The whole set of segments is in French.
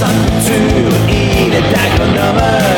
Alexandre Couture, il est agronome.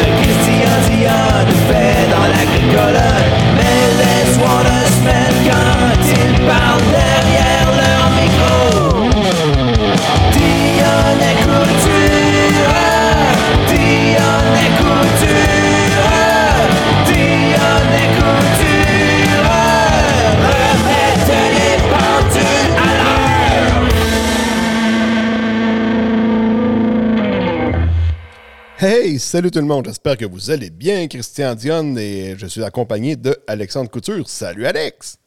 Hey, salut tout le monde, j'espère que vous allez bien. Christian Dion et je suis accompagné de Alexandre Couture. Salut Alex!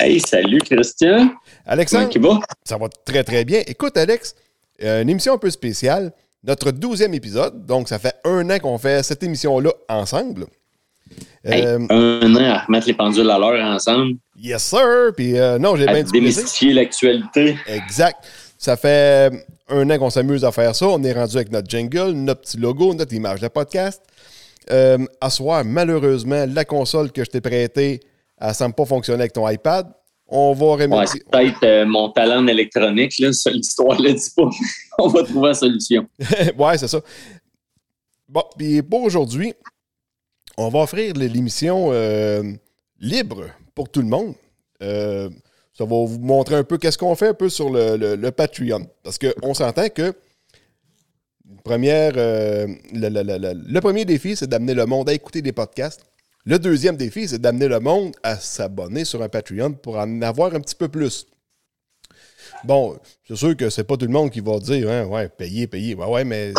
Hey, salut Christian. Alexandre, ça va très très bien. Écoute Alex, euh, une émission un peu spéciale, notre douzième épisode, donc ça fait un an qu'on fait cette émission-là ensemble. Hey, Euh, un an à remettre les pendules à l'heure ensemble, yes sir, puis euh, non, j'ai bien plaisir. démystifier l'actualité. Exact. Ça fait un an qu'on s'amuse à faire ça. On est rendu avec notre jingle, notre petit logo, notre image de podcast. Euh, à soir, malheureusement, la console que je t'ai prêtée, elle ne semble pas fonctionner avec ton iPad. On va Ouais, remédier. c'est peut-être euh, mon talent en électronique, là, l'histoire ne dit pas. On va trouver la solution. Ouais, c'est ça. Bon, puis pour aujourd'hui, on va offrir l'émission euh, libre pour tout le monde. Ça va vous montrer un peu qu'est-ce qu'on fait un peu sur le, le- Patreon. Parce qu'on s'entend que première, euh, le, le- premier défi, c'est d'amener le monde à écouter des podcasts. Le deuxième défi, c'est d'amener le monde à s'abonner sur un Patreon pour en avoir un petit peu plus. Bon, c'est sûr que c'est pas tout le monde qui va dire, hein, ouais, payer, payer. Ouais, ouais, mais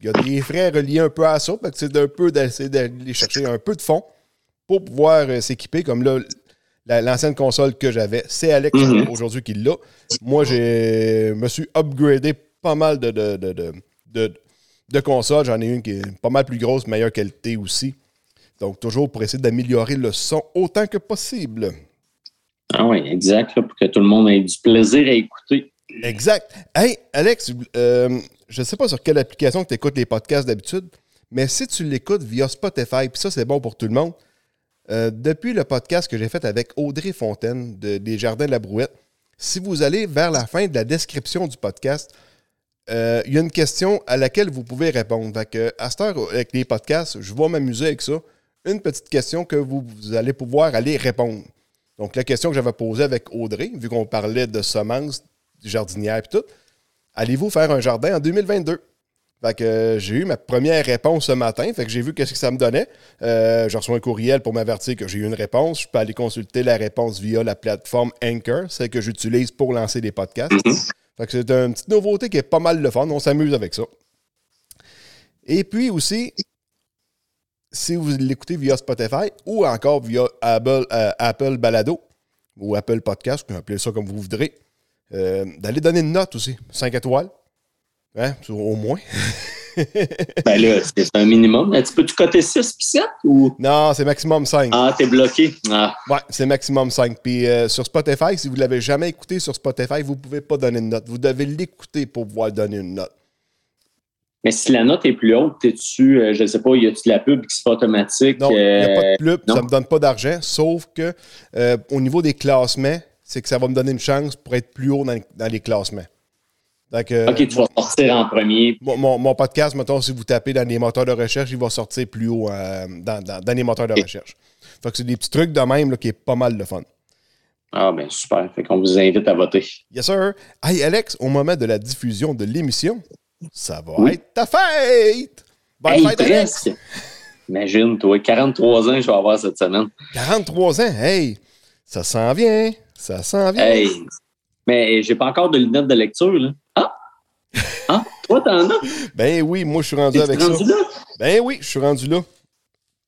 il y a des frais reliés un peu à ça. c'est peu d'essayer d'aller chercher un peu de fonds pour pouvoir euh, s'équiper. Comme là, la- l'ancienne console que j'avais, c'est Alex Mhm. aujourd'hui qui l'a. Moi, je me suis upgradé pas mal de, de, de, de, de- de consoles. J'en ai une qui est pas mal plus grosse, meilleure qualité aussi. Donc, toujours pour essayer d'améliorer le son autant que possible. Ah oui, exact, là, pour que tout le monde ait du plaisir à écouter. Exact. Hey, Alex, euh, je ne sais pas sur quelle application tu écoutes les podcasts d'habitude, mais si tu l'écoutes via Spotify, puis ça, c'est bon pour tout le monde, euh, depuis le podcast que j'ai fait avec Audrey Fontaine de- des Jardins de la Brouette, si vous allez vers la fin de la description du podcast, euh, il y a une question à laquelle vous pouvez répondre. Fait à cette heure, avec les podcasts, je vais m'amuser avec ça. Une petite question que vous, vous allez pouvoir aller répondre. Donc, la question que j'avais posée avec Audrey, vu qu'on parlait de semences, jardinière et tout, allez-vous faire un jardin en 2022? Fait que euh, j'ai eu ma première réponse ce matin. Fait que j'ai vu qu'est-ce que ça me donnait. Euh, j'ai reçu un courriel pour m'avertir que j'ai eu une réponse. Je peux aller consulter la réponse via la plateforme Anchor, celle que j'utilise pour lancer des podcasts. Fait que c'est une petite nouveauté qui est pas mal le fun. On s'amuse avec ça. Et puis aussi, si vous l'écoutez via Spotify ou encore via Apple, euh, Apple Balado ou Apple Podcast, vous appelez ça comme vous voudrez, euh, d'aller donner une note aussi. 5 étoiles. Hein, au moins. Ben là, c'est un minimum. Tu peux-tu coter 6 puis 7 ou? Non, c'est maximum 5. Ah, t'es bloqué. Ah, Ouais, c'est maximum 5. Puis euh, sur Spotify, si vous ne l'avez jamais écouté sur Spotify, vous ne pouvez pas donner une note. Vous devez l'écouter pour pouvoir donner une note. Mais si la note est plus haute, t'es-tu, euh, je sais pas, y a-tu de la pub qui se fait automatique? Non, il n'y a pas euh, de pub, non. ça ne me donne pas d'argent, sauf que euh, au niveau des classements, c'est que ça va me donner une chance pour être plus haut dans, dans les classements. Ok, tu vas sortir en premier. mon, mon- mon podcast, mettons, si vous tapez dans les moteurs de recherche, il va sortir plus haut euh, dans, dans- dans les moteurs de recherche. Fait que c'est des petits trucs de même là, qui est pas mal de fun. Ah, ben super. Fait qu'on vous invite à voter. Yes, sir. Hey, Alex, au moment de la diffusion de l'émission, ça va Oui. être ta fête! Bonne Hey, fête, Alex! Imagine, toi, 43 ans, je vais avoir cette semaine. 43 ans, hey! Ça s'en vient! Ça s'en vient! Hey! Mais j'ai pas encore de lunettes de lecture, là. Ah! Ah! Toi, t'en as? Ben oui, moi, je suis rendu avec rendu ça. là? Ben oui, je suis rendu là.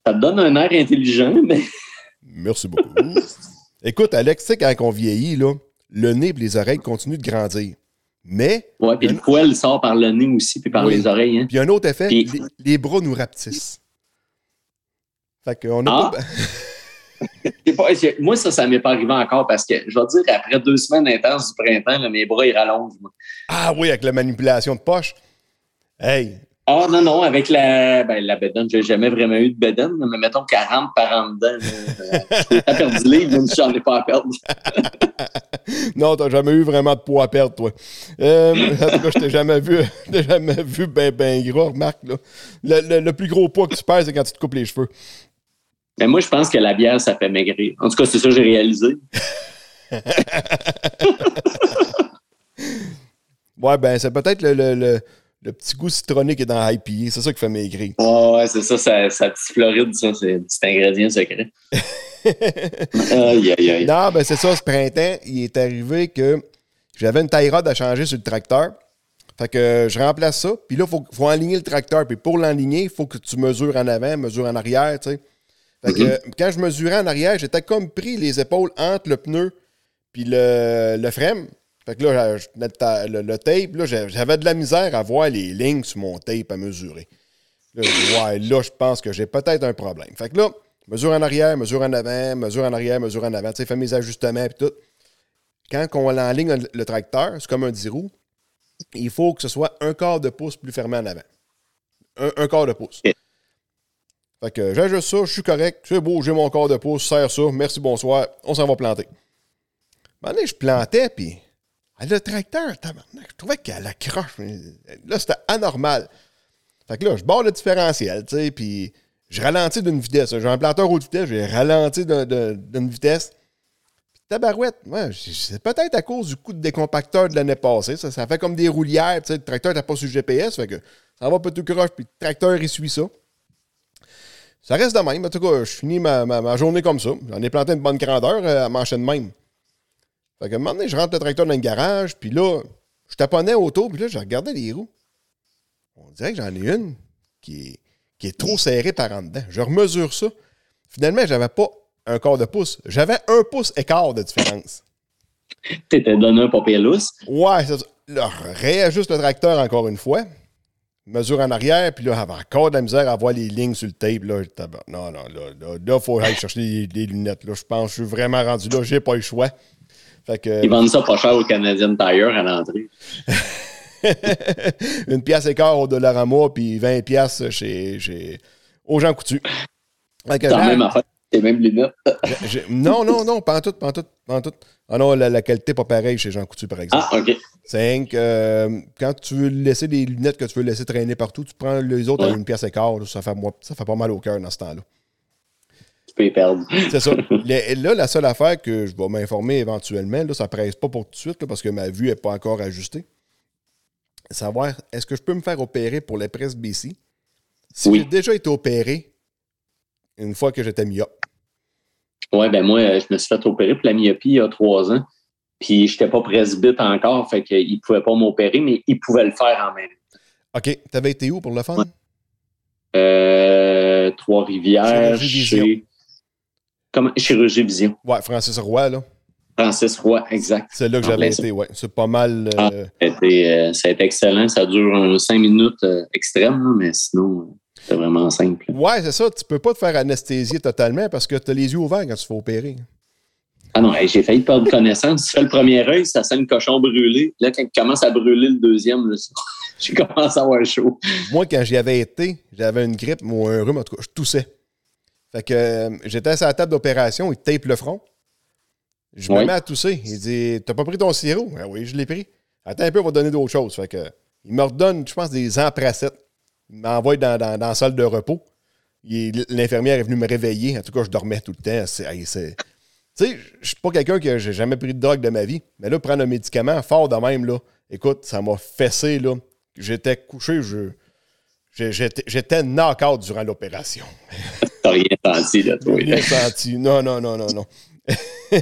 Ça te donne un air intelligent, mais. Merci beaucoup. Écoute, Alex, tu sais, quand on vieillit, là, le nez et les oreilles continuent de grandir. Mais, Ouais, puis le poil sort par le nez aussi, puis par Oui. les oreilles, hein. puis un autre effet, les, les bras nous rapetissent. Fait qu'on a Ah. pas... Pas- moi, ça, ça m'est pas arrivé encore parce que, je vais dire, après deux semaines intenses du printemps, là, mes bras, ils rallongent. moi. Ah oui, avec la manipulation de poche? Hey, Ah non, non, avec la, ben, la bedaine, j'ai jamais vraiment eu de bedaine, mais mettons 40 par an dedans. euh, Je t'ai perdu livre, même si j'en ai pas à perdre. Non, t'as jamais eu vraiment de poids à perdre, toi. Euh, en tout cas, je t'ai jamais vu, jamais vu ben, ben gras, remarque, là. Le, le- le plus gros poids que tu perds, c'est quand tu te coupes les cheveux. Mais moi, je pense que la bière, ça fait maigrir. En tout cas, c'est ça que j'ai réalisé. Ouais, ben, c'est peut-être le, le- le- le petit goût citronné qui est dans l'IPA. C'est ça qui fait maigrir. Ouais, ouais, c'est ça, ça, ça Floride, ça, c'est un petit ingrédient secret. aïe, aïe, aïe. Non, ben, c'est ça, ce printemps, il est arrivé que j'avais une taille rod à changer sur le tracteur. Fait que je remplace ça. Puis là, il faut, faut aligner le tracteur. Puis pour l'enligner, il faut que tu mesures en avant, mesures en arrière, tu sais. Fait que euh, quand je mesurais en arrière, j'étais comme pris les épaules entre le pneu puis le, le frame. Fait que là, je le, le- tape, là, j'avais de la misère à voir les lignes sur mon tape à mesurer. Là, ouais, là, je pense que j'ai peut-être un problème. Fait que là, mesure en arrière, mesure en avant, mesure en arrière, mesure en avant, tu sais, fais mes ajustements et tout. Quand on enligne le tracteur, c'est comme un 10 roues, il faut que ce soit un quart de pouce plus fermé en avant. Un, un quart de pouce. Fait que j'ajuste ça, je suis correct, c'est beau, j'ai mon quart de pouce, serre ça, merci, bonsoir, on s'en va planter. Donné, je plantais, puis ah, le tracteur, je trouvais qu'elle accroche. Là, c'était anormal. Fait que là, je barre le différentiel, tu sais, puis je ralentis d'une vitesse. J'ai un planteur haute vitesse, j'ai ralenti d'un- d'un- d'une vitesse. Puis tabarouette, ouais, c'est peut-être à cause du coup de décompacteur de l'année passée. Ça, fait comme des roulières, tu sais, le tracteur n'a pas sur le GPS, fait que ça va pas tout croche, puis le tracteur, il suit ça. Ça reste de même. En tout cas, je finis ma, ma- ma journée comme ça. J'en ai planté une bonne grandeur euh, à m'enchaîner de même. Fait que un moment donné, je rentre le tracteur dans le garage, puis là, je taponnais autour, puis là, je regardais les roues. On dirait que j'en ai une qui est, qui est trop serrée par en dedans. Je remesure ça. Finalement, j'avais pas un quart de pouce. J'avais un pouce écart de différence. T'étais donné un papier lousse. Ouais, c'est ça. Là, réajuste le tracteur encore une fois. Mesure en arrière, puis là, j'avais encore de la misère à voir les lignes sur le tape. Là, non, non, là, là, là, faut aller chercher les, les lunettes. Là, je pense je suis vraiment rendu là. J'ai pas le choix. Fait que, Ils vendent ça pas cher au Canadian Tire à l'entrée. une pièce écart au Dollarama, puis 20 pièces chez, chez, aux gens coutus. Fait que C'est la j'ai- même affaire. C'est même lunettes. non, non, non, pas en tout, pas en tout, pas en tout. Ah non, la, la qualité pas pareille chez Jean Coutu, par exemple. Ah, OK. C'est que, euh, quand tu veux laisser des lunettes que tu veux laisser traîner partout, tu prends les autres à Ouais. une pièce écart, là, ça, fait, moi- ça fait pas mal au cœur dans ce temps-là. Tu peux y perdre. C'est ça. Là, la seule affaire que je vais m'informer éventuellement, là, ça presse pas pour tout de suite, là, parce que ma vue n'est pas encore ajustée. Savoir, est-ce que je peux me faire opérer pour les presses BC? Si Oui. j'ai déjà été opéré une fois que j'étais myope. Ouais, ben moi, je me suis fait opérer pour la myopie il y a trois ans. Puis j'étais pas presbyte encore, fait qu'ils pouvaient pas m'opérer, mais ils pouvaient le faire en même temps. OK. T'avais été où pour le fun? Ouais. Euh, Trois-Rivières, Chirurgie Vision. chez... Comment? Chirurgie Vision. Ouais, Francis Roy, là. Francis Roy, exact. C'est là que En j'avais ça. été, ouais. C'est pas mal. Ah. euh, Ça a été, euh, ça a été excellent. Ça dure cinq minutes euh, extrême, là, mais sinon, c'est vraiment simple. Ouais, c'est ça. Tu peux pas te faire anesthésier totalement parce que tu as les yeux ouverts quand tu te fais opérer. Ah non, j'ai failli perdre connaissance. Tu fais le premier œil, ça sent le cochon brûlé. Là, quand il commence à brûler le deuxième, j'ai commencé à avoir chaud. Moi, quand j'y avais été, j'avais une grippe ou un rhume, en tout cas, je toussais. Fait que euh, j'étais à la table d'opération, il tape le front. Je me Oui. mets à tousser. Il dit T'as pas pris ton sirop Ah Oui, je l'ai pris. Attends un peu, on va donner d'autres choses. Fait que, il me redonne, je pense, des emprassettes. Il m'envoie dans, dans, dans la salle de repos. L'infirmière est venue me réveiller. En tout cas, je dormais tout le temps. Tu sais, je suis pas quelqu'un que j'ai jamais pris de drogue de ma vie. Mais là, prendre un médicament fort de même, là, écoute, ça m'a fessé. là. J'étais couché, je. J'étais knock-out durant l'opération. T'as rien senti, là, toi. Rien senti. Non, non, non, non, non.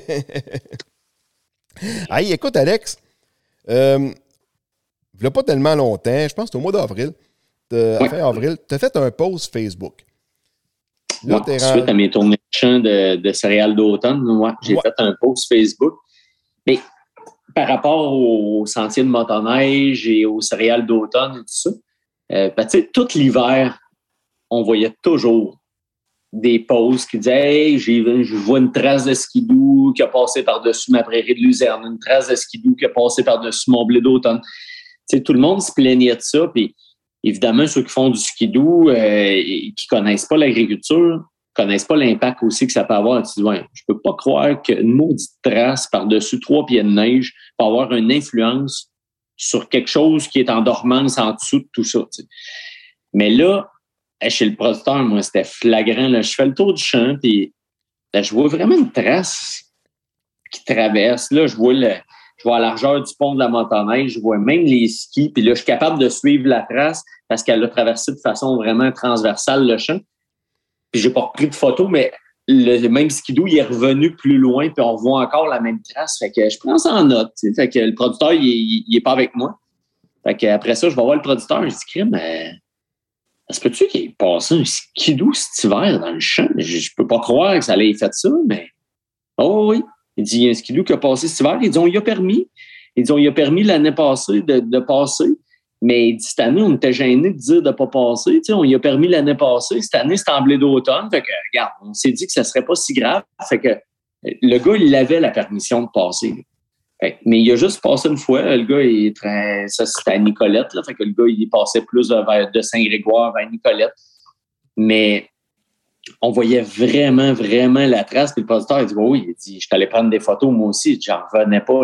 hey, écoute, Alex, euh, il n'y a pas tellement longtemps, je pense que c'est au mois d'avril, Oui. fin avril, tu as fait un post Facebook. Là, Ouais, suite rendu- à mes tournées de de, de céréales d'automne, ouais, j'ai fait un post Facebook. Mais par rapport au sentier de motoneige et aux céréales d'automne et tout ça, euh, ben, tu sais, tout l'hiver, on voyait toujours des posts qui disaient Hey, j'ai, je vois une trace de skidoo qui a passé par-dessus ma prairie de luzerne, une trace de skidoo qui a passé par-dessus mon blé d'automne. Tu sais, tout le monde se plaignait de ça. Puis évidemment, ceux qui font du skidoo, euh, et qui connaissent pas l'agriculture, connaissent pas l'impact aussi que ça peut avoir. Tu dis, ouais, je peux pas croire qu'une maudite trace par-dessus trois pieds de neige peut avoir une influence sur quelque chose qui est en dormance en dessous de tout ça. Mais là, chez le producteur, moi, c'était flagrant. Là. Je fais le tour du champ, puis je vois vraiment une trace qui traverse. Là, je vois le, je vois la largeur du pont de la motoneige, je vois même les skis, puis là, je suis capable de suivre la trace parce qu'elle a traversé de façon vraiment transversale le champ. Puis j'ai pas pris de photo, mais le même skidoo, il est revenu plus loin, puis on voit encore la même trace. Fait que je prends ça en note. Fait que le producteur, il, il, est pas avec moi. Fait que après ça, je vais voir le producteur. Je dis, mais est-ce que tu qu'il ait passé un skidoo cet hiver dans le champ? Je, je peux pas croire que ça allait fait ça, mais. Oh oui. Il dit, il y a un qui a passé cet hiver? Ils dit, on y a permis. Ils dit, on y a permis l'année passée de, de, passer. Mais il dit, cette année, on était gêné de dire de ne pas passer. Tu sais, on y a permis l'année passée. Cette année, c'était en d'automne. Fait que, regarde, on s'est dit que ça serait pas si grave. Fait que le gars, il avait la permission de passer. Fait, mais il a juste passé une fois. Le gars, il est très, ça, c'était à Nicolette. Là, fait que le gars, il passait plus vers, de Saint-Grégoire vers Nicolette. Mais on voyait vraiment, vraiment la trace. Puis le producteur, il dit Oui, il dit, je t'allais prendre des photos, moi aussi. J'en revenais pas.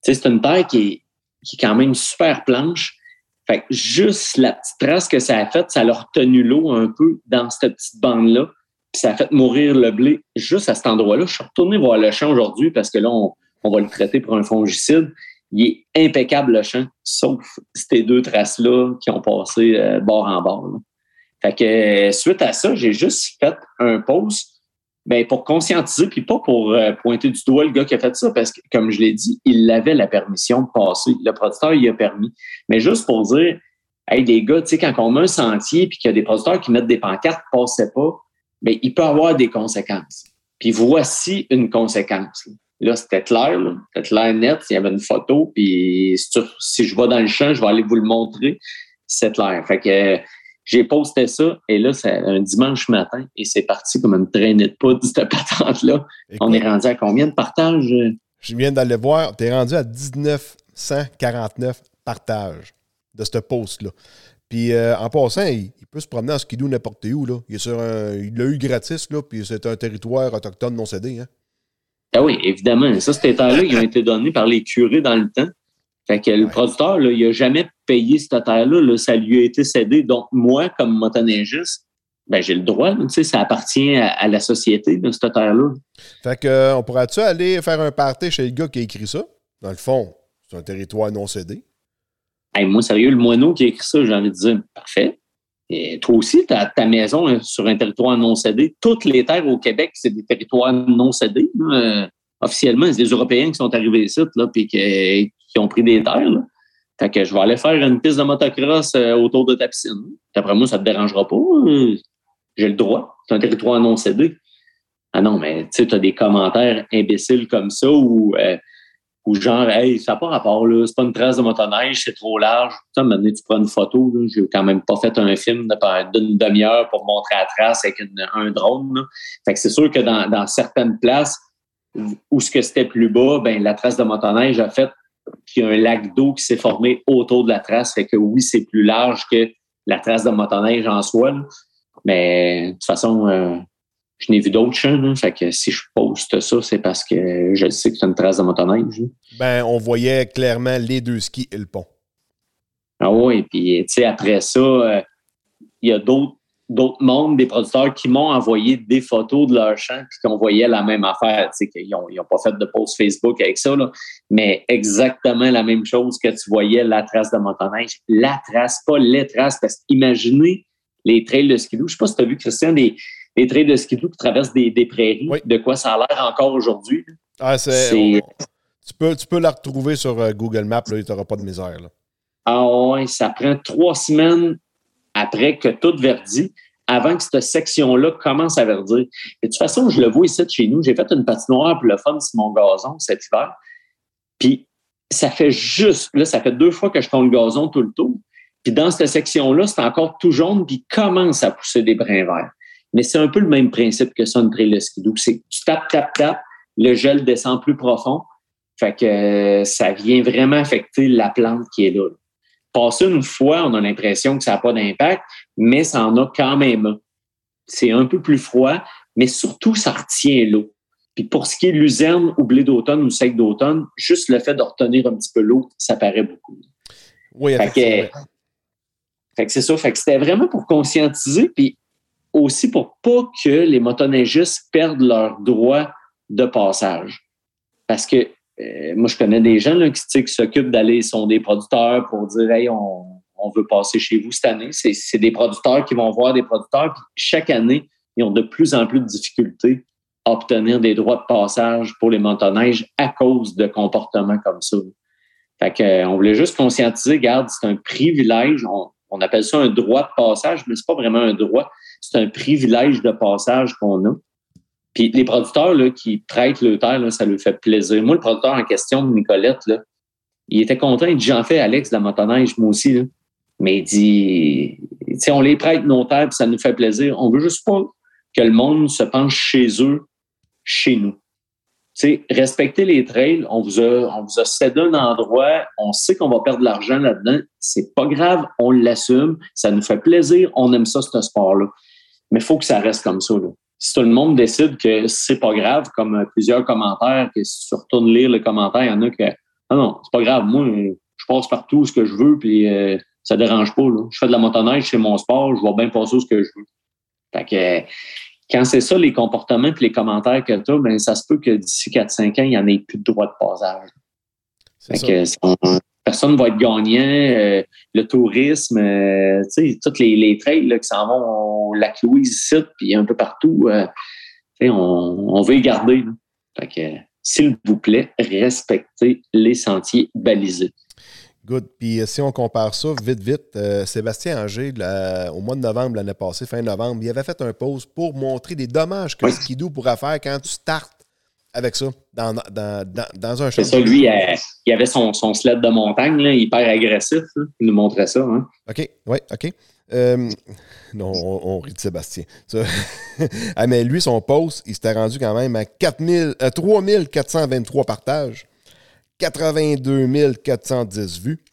C'est une terre qui est, qui quand même super planche. Fait que juste la petite trace que ça a faite, ça a retenu l'eau un peu dans cette petite bande-là. Puis ça a fait mourir le blé juste à cet endroit-là. Je suis retourné voir le champ aujourd'hui parce que là, on, va le traiter pour un fongicide. Il est impeccable le champ, sauf ces deux traces-là qui ont passé euh, bord en bord. Fait que suite à ça, j'ai juste fait un post ben, pour conscientiser, puis pas pour euh, pointer du doigt le gars qui a fait ça, parce que, comme je l'ai dit, il avait la permission de passer. Le producteur, il a permis. Mais juste pour dire, hey, des gars, tu sais, quand on met un sentier, puis qu'il y a des producteurs qui mettent des pancartes, passaient pas, ben, il peut avoir des conséquences. Puis voici une conséquence. Là, c'était clair, c'était clair net. Il y avait une photo, puis si, si, je vais dans le champ, je vais aller vous le montrer. C'est clair. Fait que j'ai posté ça et là, c'est un dimanche matin et c'est parti comme une traînée de poudre, cette patente-là. On est rendu à combien de partages? Je viens d'aller voir. Tu es rendu à 1949 partages de ce post-là. Puis euh, en passant, il, peut se promener en skidoo n'importe où. Là. Il, l'a eu gratis, là, puis c'est un territoire autochtone non cédé. Hein? Ah oui, évidemment. Ça, ces terres-là, ils ont été donnés par les curés dans le temps. Fait que le producteur, là, il n'a jamais payé cette terre-là. Ça lui a été cédé. Donc, moi, comme motoneigiste, ben, j'ai le droit. Tu sais, ça appartient à, la société, de cette terre-là. Fait que, euh, on pourrait-tu aller faire un party chez le gars qui a écrit ça? Dans le fond, c'est un territoire non cédé. Hey, moi, sérieux, le moineau qui a écrit ça, j'ai envie de dire, parfait. Et toi aussi, tu as ta maison hein, sur un territoire non cédé. Toutes les terres au Québec, c'est des territoires non cédés. Euh, officiellement, c'est des Européens qui sont arrivés ici, là, puis qui, qui ont pris des terres. Là. Fait que je vais aller faire une piste de motocross euh, autour de ta piscine. D'après moi, ça te dérangera pas. Hein. J'ai le droit. C'est un territoire non cédé. Ah non, mais tu sais, as des commentaires imbéciles comme ça ou euh, genre, hey, ça n'a pas rapport, là, c'est pas une trace de motoneige, c'est trop large. Tu sais, tu prends une photo, j'ai quand même pas fait un film d'une demi-heure pour montrer la trace avec un drone. Fait que c'est sûr que dans, dans certaines places où ce que c'était plus bas, ben la trace de motoneige a fait puis il y a un lac d'eau qui s'est formé autour de la trace. Fait que oui, c'est plus large que la trace de motoneige en soi. Mais de toute façon, euh, je n'ai vu d'autres champs. fait que si je poste ça, c'est parce que je sais que c'est une trace de motoneige. Ben, on voyait clairement les deux skis et le pont. Ah oui, puis tu sais, après ça, euh, il y a d'autres d'autres mondes, des producteurs qui m'ont envoyé des photos de leur champ puis qu'on voyait la même affaire. Tu sais, qu'ils n'ont pas fait de post Facebook avec ça, là, mais exactement la même chose que tu voyais la trace de motoneige. La trace, pas les traces, parce qu'imaginez les trails de skidoo. Je ne sais pas si tu as vu, Christian, des, des trails de skidoo qui traversent des, prairies. De quoi ça a l'air encore aujourd'hui. Ah, c'est... Tu peux, tu peux la retrouver sur euh, Google Maps, là, tu n'auras pas de misère. Là. Ah ouais, ça prend trois semaines après que tout verdit, avant que cette section-là commence à verdir. Et de toute façon, je le vois ici de chez nous. J'ai fait une patinoire pour le fun sur mon gazon cet hiver. Puis ça fait juste, là, ça fait deux fois que je tourne le gazon tout le tour. Puis dans cette section-là, c'est encore tout jaune, puis commence à pousser des brins verts. Mais c'est un peu le même principe que ça, une trail. C'est tu tapes, tapes, tapes, le gel descend plus profond. Fait que euh, ça vient vraiment affecter la plante qui est là. Passer une fois, on a l'impression que ça n'a pas d'impact, mais ça en a quand même. C'est un peu plus froid, mais surtout, ça retient l'eau. Puis pour ce qui est de luzerne ou blé d'automne ou sec d'automne, juste le fait de retenir un petit peu l'eau, ça paraît beaucoup. Oui, Fait que, fait que c'est ça. Fait que c'était vraiment pour conscientiser, puis aussi pour pas que les motoneigistes perdent leur droit de passage. Parce que euh, moi, je connais des gens qui, qui s'occupent d'aller, sont des producteurs pour dire Hey, on, veut passer chez vous cette année. C'est, des producteurs qui vont voir des producteurs, puis chaque année, ils ont de plus en plus de difficultés à obtenir des droits de passage pour les motoneiges à cause de comportements comme ça. Fait que, euh, on voulait juste conscientiser, regarde, c'est un privilège. On, on appelle ça un droit de passage, mais c'est pas vraiment un droit. C'est un privilège de passage qu'on a. Puis les producteurs là, qui prêtent le terre, là, ça leur fait plaisir. Moi, le producteur en question, Nicolette, là, il était content. Il dit J'en fais, Alex, de la motoneige, moi aussi. Là. Mais il dit on les prête nos terres, puis ça nous fait plaisir. On veut juste pas que le monde se penche chez eux, chez nous. Tu sais, respecter les trails, on vous a, on vous a cédé un endroit, on sait qu'on va perdre de l'argent là-dedans, c'est pas grave, on l'assume, ça nous fait plaisir, on aime ça, ce sport-là. Mais il faut que ça reste comme ça. Là. Si tout le monde décide que c'est pas grave, comme plusieurs commentaires, que si tu retournes lire le commentaire, il y en a que Ah non, c'est pas grave, moi, je passe partout ce que je veux, puis euh, ça dérange pas. Là. Je fais de la motoneige, c'est mon sport, je vais bien passer ce que je veux. Fait que quand c'est ça, les comportements et les commentaires que tu as, ben, ça se peut que d'ici 4-5 ans, il n'y en ait plus de droit de passage. Ça. Fait que on- personne ne va être gagnant. euh, le tourisme, euh, tu sais, tous les, les trails là, qui s'en vont au lac Louise ici, puis un peu partout, euh, on, on veut les garder. là. Fait que, s'il vous plaît, respectez les sentiers balisés. Good. Puis euh, si on compare ça vite, vite, euh, Sébastien Anger, la- au mois de novembre l'année passée, fin novembre, il avait fait un pause pour montrer des dommages que Oui. Skidoo pourrait faire quand tu startes avec ça dans, dans, dans, dans un C'est champ. ça, lui, euh, il avait son, son sled de montagne, là, hyper agressif. là. Il nous montrait ça. Hein. OK, oui, OK. Euh, non, on, rit de Sébastien. Ah, mais lui, son post, il s'était rendu quand même à 4000, euh, 3423 partages, 82 410 vues.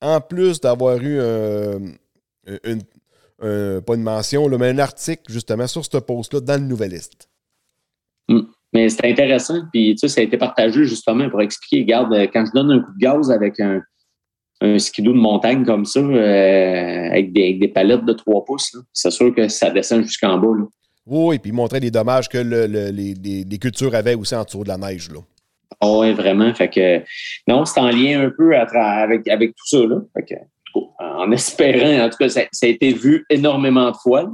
En plus d'avoir eu euh, pas une mention, mais un article justement sur ce post-là dans le Nouvelliste. Mais c'était intéressant. Puis, tu sais, ça a été partagé justement pour expliquer, regarde, euh, quand je donne un coup de gaz avec un, un skidoo de montagne comme ça, euh, avec, des, avec des palettes de 3 pouces, c'est sûr que ça descend jusqu'en bas. Là. Oui, puis il montrait les dommages que le- le- les, cultures avaient aussi en dessous de la neige. Là. oui, vraiment. Fait que, non, c'est en lien un peu à avec, avec tout ça. Là. Fait que, en espérant, en tout cas, ça, ça a été vu énormément de fois.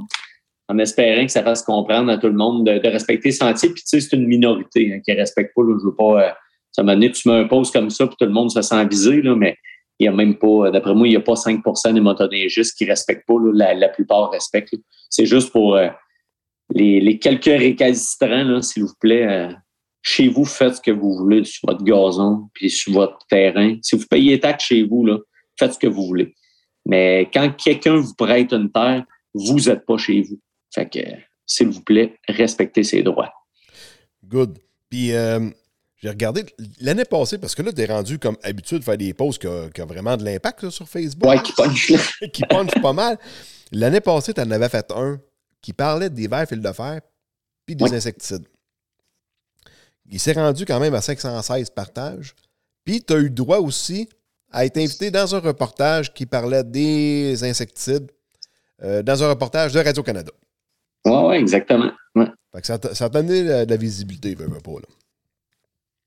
en espérant que ça fasse comprendre à tout le monde de, de respecter le sentier. Puis, tu sais, c'est une minorité hein, qui ne respecte pas. Là, je veux pas. Euh, ça m'a donné, tu mets un comme ça, puis tout le monde se sent visé, là, mais il n'y a même pas, d'après moi, il n'y a pas 5% des motoneigistes qui ne respectent pas. la, plupart respectent. C'est juste pour euh, les, quelques récalcitrants, s'il vous plaît. euh, chez vous, faites ce que vous voulez sur votre gazon, puis sur votre terrain. Si vous payez les taxes chez vous, faites ce que vous voulez. Mais quand quelqu'un vous prête une terre, vous n'êtes pas chez vous. Fait que, s'il vous plaît, respectez ses droits. Good. Puis euh, j'ai regardé l'année passée, parce que là, tu es rendu comme habitude de faire des posts qui ont vraiment de l'impact là, sur Facebook, Ouais, qui punch qui punch pas mal. L'année passée, tu en avais fait un qui parlait des verres fils de fer puis des Oui. insecticides. Il s'est rendu quand même à 516 partages. Puis tu as eu droit aussi à être invité dans un reportage qui parlait des insecticides, euh, dans un reportage de Radio-Canada. Ouais, ouais, exactement. Ouais. Fait que ça t'a ça t'a donné de la, de la visibilité, veux, veux pas. Là.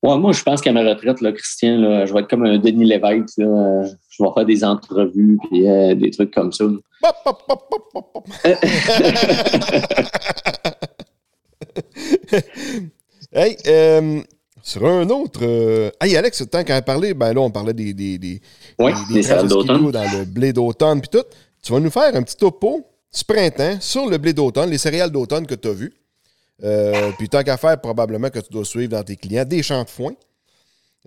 Ouais, moi, je pense qu'à ma retraite, là, Christian, là, je vais être comme un Denis Lévesque. Là, je vais faire des entrevues et euh, des trucs comme ça. Pop, hey, euh, sur un autre. euh, Hey, Alex, tant qu'à parler, ben là, on parlait des. des, des, Ouais, des- des d'automne. dans le blé d'automne puis tout. Tu vas nous faire un petit topo ce printemps sur le blé d'automne, les céréales d'automne que tu as vues. Euh, puis tant qu'à faire, probablement que tu dois suivre dans tes clients des champs de foin.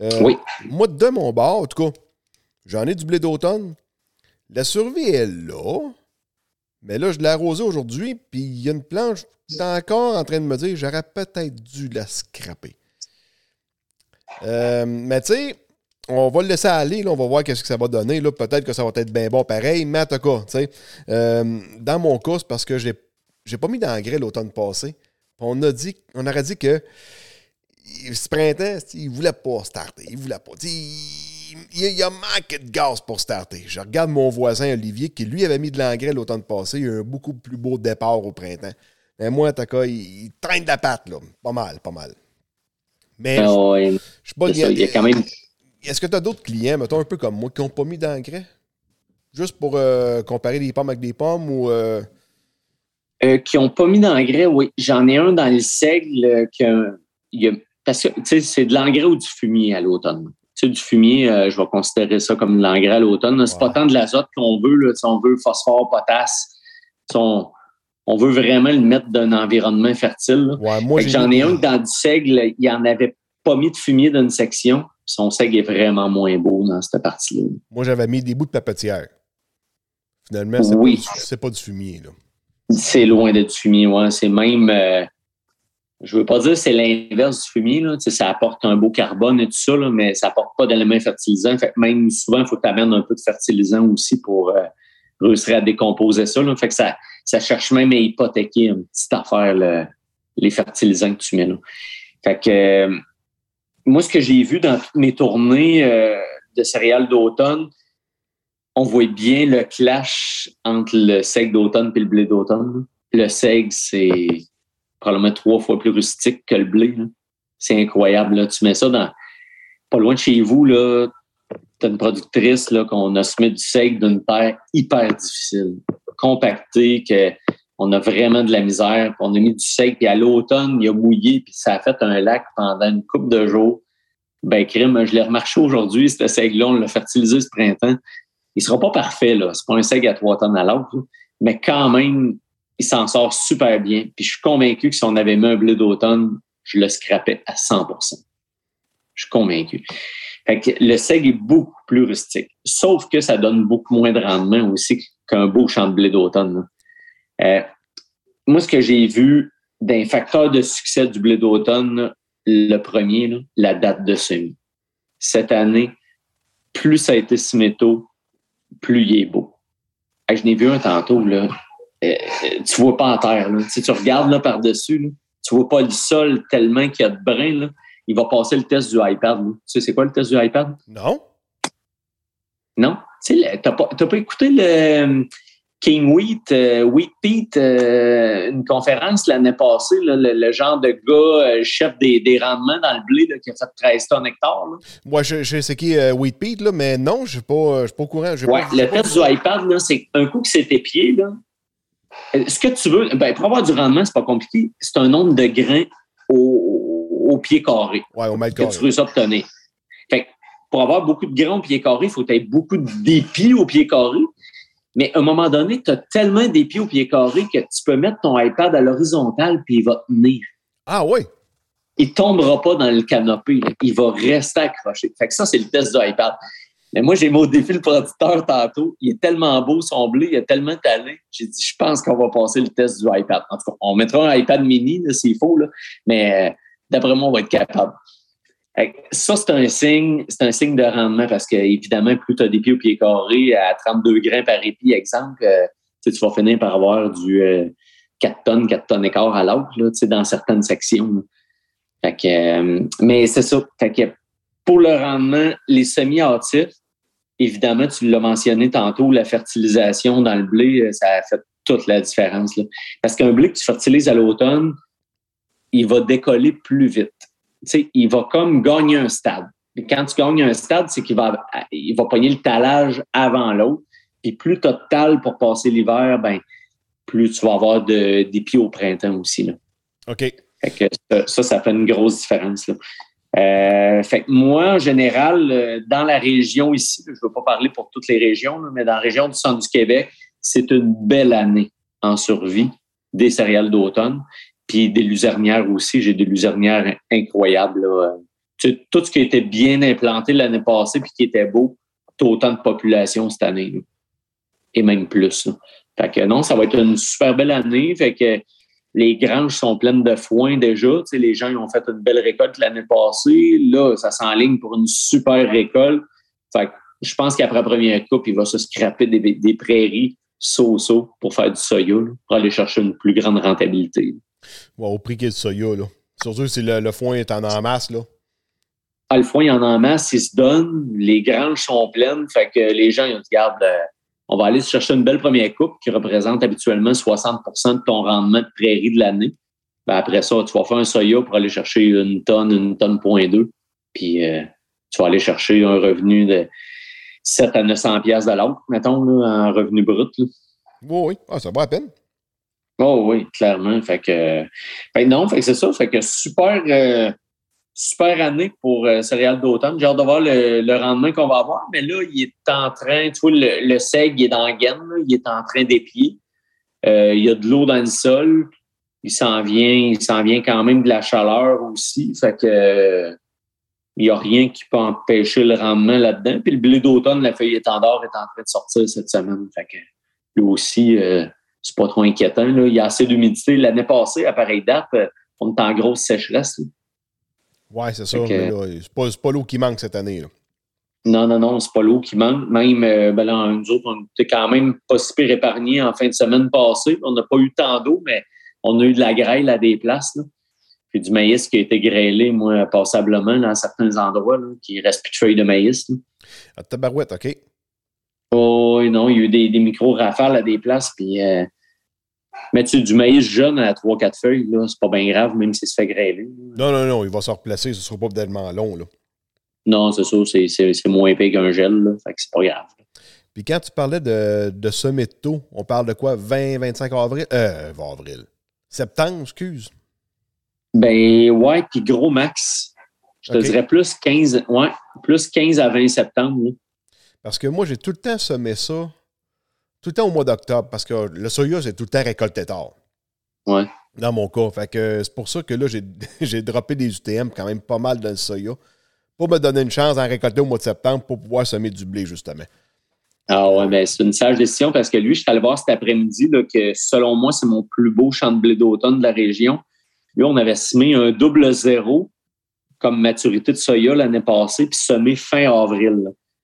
Euh, Oui. Moi, de mon bord, en tout cas, j'en ai du blé d'automne. La survie est là. Mais là, je l'ai arrosé aujourd'hui, puis il y a une planche qui est encore en train de me dire j'aurais peut-être dû la scraper. Euh, mais tu sais, on va le laisser aller, là, on va voir qu'est-ce que ça va donner. Là. Peut-être que ça va être bien bon pareil, mais en tout cas, tu sais, euh, dans mon cas, c'est parce que j'ai, j'ai pas mis d'engrais l'automne passé. On a dit, on aurait dit que ce printemps, il voulait pas starter. Il voulait pas. Il, il, a manqué de gaz pour starter. Je regarde mon voisin Olivier qui, lui, avait mis de l'engrais l'automne passé. Il a eu un beaucoup plus beau départ au printemps. Mais moi, en tout cas, il, il traîne de la patte, là. Pas mal, pas mal. Mais Ah je je suis pas il y a quand même. Est-ce que tu as d'autres clients, mettons un peu comme moi, qui n'ont pas mis d'engrais? Juste pour euh, comparer des pommes avec des pommes ou. euh, Euh, qui n'ont pas mis d'engrais, oui. J'en ai un dans le seigle euh, que, y a- parce que tu sais, c'est de l'engrais ou du fumier à l'automne? Tu sais, du fumier, euh, je vais considérer ça comme de l'engrais à l'automne. C'est pas tant de l'azote qu'on veut, là, on veut phosphore, potasse. On, on veut vraiment le mettre dans un environnement fertile. Ouais, J'en ai un dans du seigle, il n'y en avait pas mis de fumier dans une section. Son seigle est vraiment moins beau dans cette partie-là. Moi, j'avais mis des bouts de papetière. Finalement, c'est Oui. pas, pas du fumier. Là. C'est loin d'être fumier, ouais. C'est même. euh, je veux pas dire c'est l'inverse du fumier, là. Tu sais, ça apporte un beau carbone et tout ça, là, mais ça apporte pas d'éléments fertilisants. Fait que même souvent, il faut que tu amènes un peu de fertilisant aussi pour euh, réussir à décomposer ça. Là. Fait que ça, ça cherche même à hypothéquer une petite affaire, le- les fertilisants que tu mets là. Fait que euh, moi, ce que j'ai vu dans toutes mes tournées euh, de céréales d'automne, on voit bien le clash entre le seigle d'automne et le blé d'automne. Le seigle, c'est probablement trois fois plus rustique que le blé. là. C'est incroyable. Là. Tu mets ça dans pas loin de chez vous, là, tu as une productrice là, qu'on a semé du seigle d'une terre hyper difficile, compactée, que on a vraiment de la misère. On a mis du seigle, puis à l'automne, il a mouillé, puis ça a fait un lac pendant une couple de jours. Ben, crime, je l'ai remarché aujourd'hui, ce seigle-là, on l'a fertilisé ce printemps. Il sera pas parfait, là. C'est pas un seigle à trois tonnes à l'autre, mais quand même, il s'en sort super bien. Puis je suis convaincu que si on avait mis un blé d'automne, je le scrapais à 100% Je suis convaincu. Fait que le seigle est beaucoup plus rustique. Sauf que ça donne beaucoup moins de rendement aussi qu'un beau champ de blé d'automne. Euh, moi, ce que j'ai vu d'un facteur de succès du blé d'automne, le premier, là, la date de semis. Cette année, plus ça a été semé tôt, plus il est beau. Hey, je n'ai vu un tantôt, là. Euh, tu vois pas en terre. Là. Tu, sais, tu regardes là, par-dessus, tu vois pas le sol tellement qu'il y a de brin. Là. Il va passer le test du iPad. là. Tu sais, c'est quoi le test du iPad? Non? Non? Tu sais, t'as pas, pas écouté le euh, King Wheat, euh, Wheat Pete, euh, une conférence l'année passée, là, le, le genre de gars, euh, chef des, des rendements dans le blé, là, qui a fait 13 tonnes hectares. Là. Moi, je, je sais qui est Wheat Pete, là, mais non, je ne suis pas, au courant. Ouais, pas- le test du iPad, c'est un coup que c'est épié, là. Ce que tu veux, ben, pour avoir du rendement, c'est pas compliqué. C'est un nombre de grains au, au pied carré Ouais, au mètre que tu veux obtenir. Fait que pour avoir beaucoup de grains au pied carré, il faut que tu aies beaucoup d'épis au pied carré. Mais à un moment donné, tu as tellement d'épis au pied carré que tu peux mettre ton iPad à l'horizontale puis il va tenir. Ah oui? Il tombera pas dans le canopé. là. Il va rester accroché. Fait que ça, c'est le test du iPad. Mais moi, j'ai mis au défi le producteur tantôt. Il est tellement beau, son blé, il a tellement talent. J'ai dit, je pense qu'on va passer le test du iPad. En tout cas, on mettra un iPad mini, s'il faut, là. mais euh, d'après moi, on va être capable. Ça, c'est un signe, c'est un signe de rendement parce que, évidemment, plus tu as des pieds au pied carré à 32 grains par épi, exemple, euh, tu vas finir par avoir du euh, 4 tonnes, 4 tonnes et quart à l'autre, dans certaines sections. Fait que, euh, mais c'est ça. Fait que pour le rendement, les semi-hâtifs, évidemment, tu l'as mentionné tantôt, la fertilisation dans le blé, euh, ça a fait toute la différence. là. Parce qu'un blé que tu fertilises à l'automne, il va décoller plus vite. Il va comme gagner un stade. Quand tu gagnes un stade, c'est qu'il va, il va pogner le talage avant l'autre. Puis plus tu as de tal pour passer l'hiver, ben, plus tu vas avoir de, des pieds au printemps aussi. Là. OK. Fait que ça, ça, fait une grosse différence. Là. Euh, fait que moi, en général, euh, dans la région ici, je ne veux pas parler pour toutes les régions, mais dans la région du centre du Québec, c'est une belle année en survie des céréales d'automne. Puis des luzernières aussi. J'ai des luzernières incroyables. Tout ce qui était bien implanté l'année passée puis qui était beau, t'as autant de population cette année. là. Et même plus. Fait que non, ça va être une super belle année. Fait que les granges sont pleines de foin déjà. Les gens ils ont fait une belle récolte l'année passée. Là, ça s'enligne pour une super récolte. Fait je pense qu'après la première coupe, il va se scraper des, prairies so-so pour faire du soya, pour aller chercher une plus grande rentabilité. Ouais, au prix qu'il y a du soya, là. Surtout si le, le foin est en, en masse, là. Ah, le foin, il y en en masse, il se donne, les granges sont pleines, fait que les gens, ils ont dit, garde, euh, on va aller se chercher une belle première coupe qui représente habituellement 60% de ton rendement de prairie de l'année. Ben, après ça, tu vas faire un soya pour aller chercher une tonne, une tonne point deux. Puis euh, tu vas aller chercher un revenu de 7 à 900 pièces de l'autre, mettons, là, en revenu brut. là. Oui, oui. Ah, ça va à peine. Oh oui, clairement. Fait que, que non, fait c'est ça. Fait que super, euh, super année pour euh, céréales d'automne. J'ai hâte de voir le, rendement qu'on va avoir. Mais là, il est en train, tu vois, le, le seg est dans la gaine, il est en train d'épier. Euh, il y a de l'eau dans le sol. Il s'en vient, il s'en vient quand même de la chaleur aussi. Fait que il n'y a rien qui peut empêcher le rendement là-dedans. Puis le blé d'automne, la feuille étendard est en train de sortir cette semaine. Fait que lui aussi, c'est pas trop inquiétant. Là. Il y a assez d'humidité. L'année passée, à pareille date, on est en grosse sécheresse. là. Ouais, c'est ça. Que- C'est pas, pas l'eau qui manque cette année, là. Non, non, non, c'est pas l'eau qui manque. Même, euh, ben là, nous autres, on était quand même pas si pire épargnés en fin de semaine passée. On n'a pas eu tant d'eau, mais on a eu de la grêle à des places. Là. Puis du maïs qui a été grêlé, moi, passablement dans certains endroits, là, qui reste plus de feuilles de maïs. Ah, tabarouette, OK. Oh, non, il y a eu des, des micro-rafales à des places. Puis, euh, mais tu sais, du maïs jeune à 3-4 feuilles, là, c'est pas bien grave, même si se fait grêler. Non, non, non, il va se replacer. Ce ne sera pas tellement long, là. Non, c'est ça, c'est- c'est c'est moins épais qu'un gel, là, fait que c'est pas grave. Puis quand tu parlais de, de semer de tôt, on parle de quoi? 20, 25 avril? Euh, avril. Septembre, excuse? Ben ouais, puis gros max. Je te dirais plus 15, ouais, plus 15 à 20 septembre. là. Parce que moi, j'ai tout le temps semé ça, tout le temps au mois d'octobre, parce que le soya, c'est tout le temps récolté tard. Ouais. Dans mon cas. Fait que c'est pour ça que là, j'ai, j'ai droppé des UTM quand même pas mal dans le soya. Pour me donner une chance d'en récolter au mois de septembre pour pouvoir semer du blé, justement. Ah ouais, ben c'est une sage décision parce que lui, je suis allé voir cet après-midi que selon moi, c'est mon plus beau champ de blé d'automne de la région. Lui, on avait semé un double zéro comme maturité de soya l'année passée, puis semé fin avril.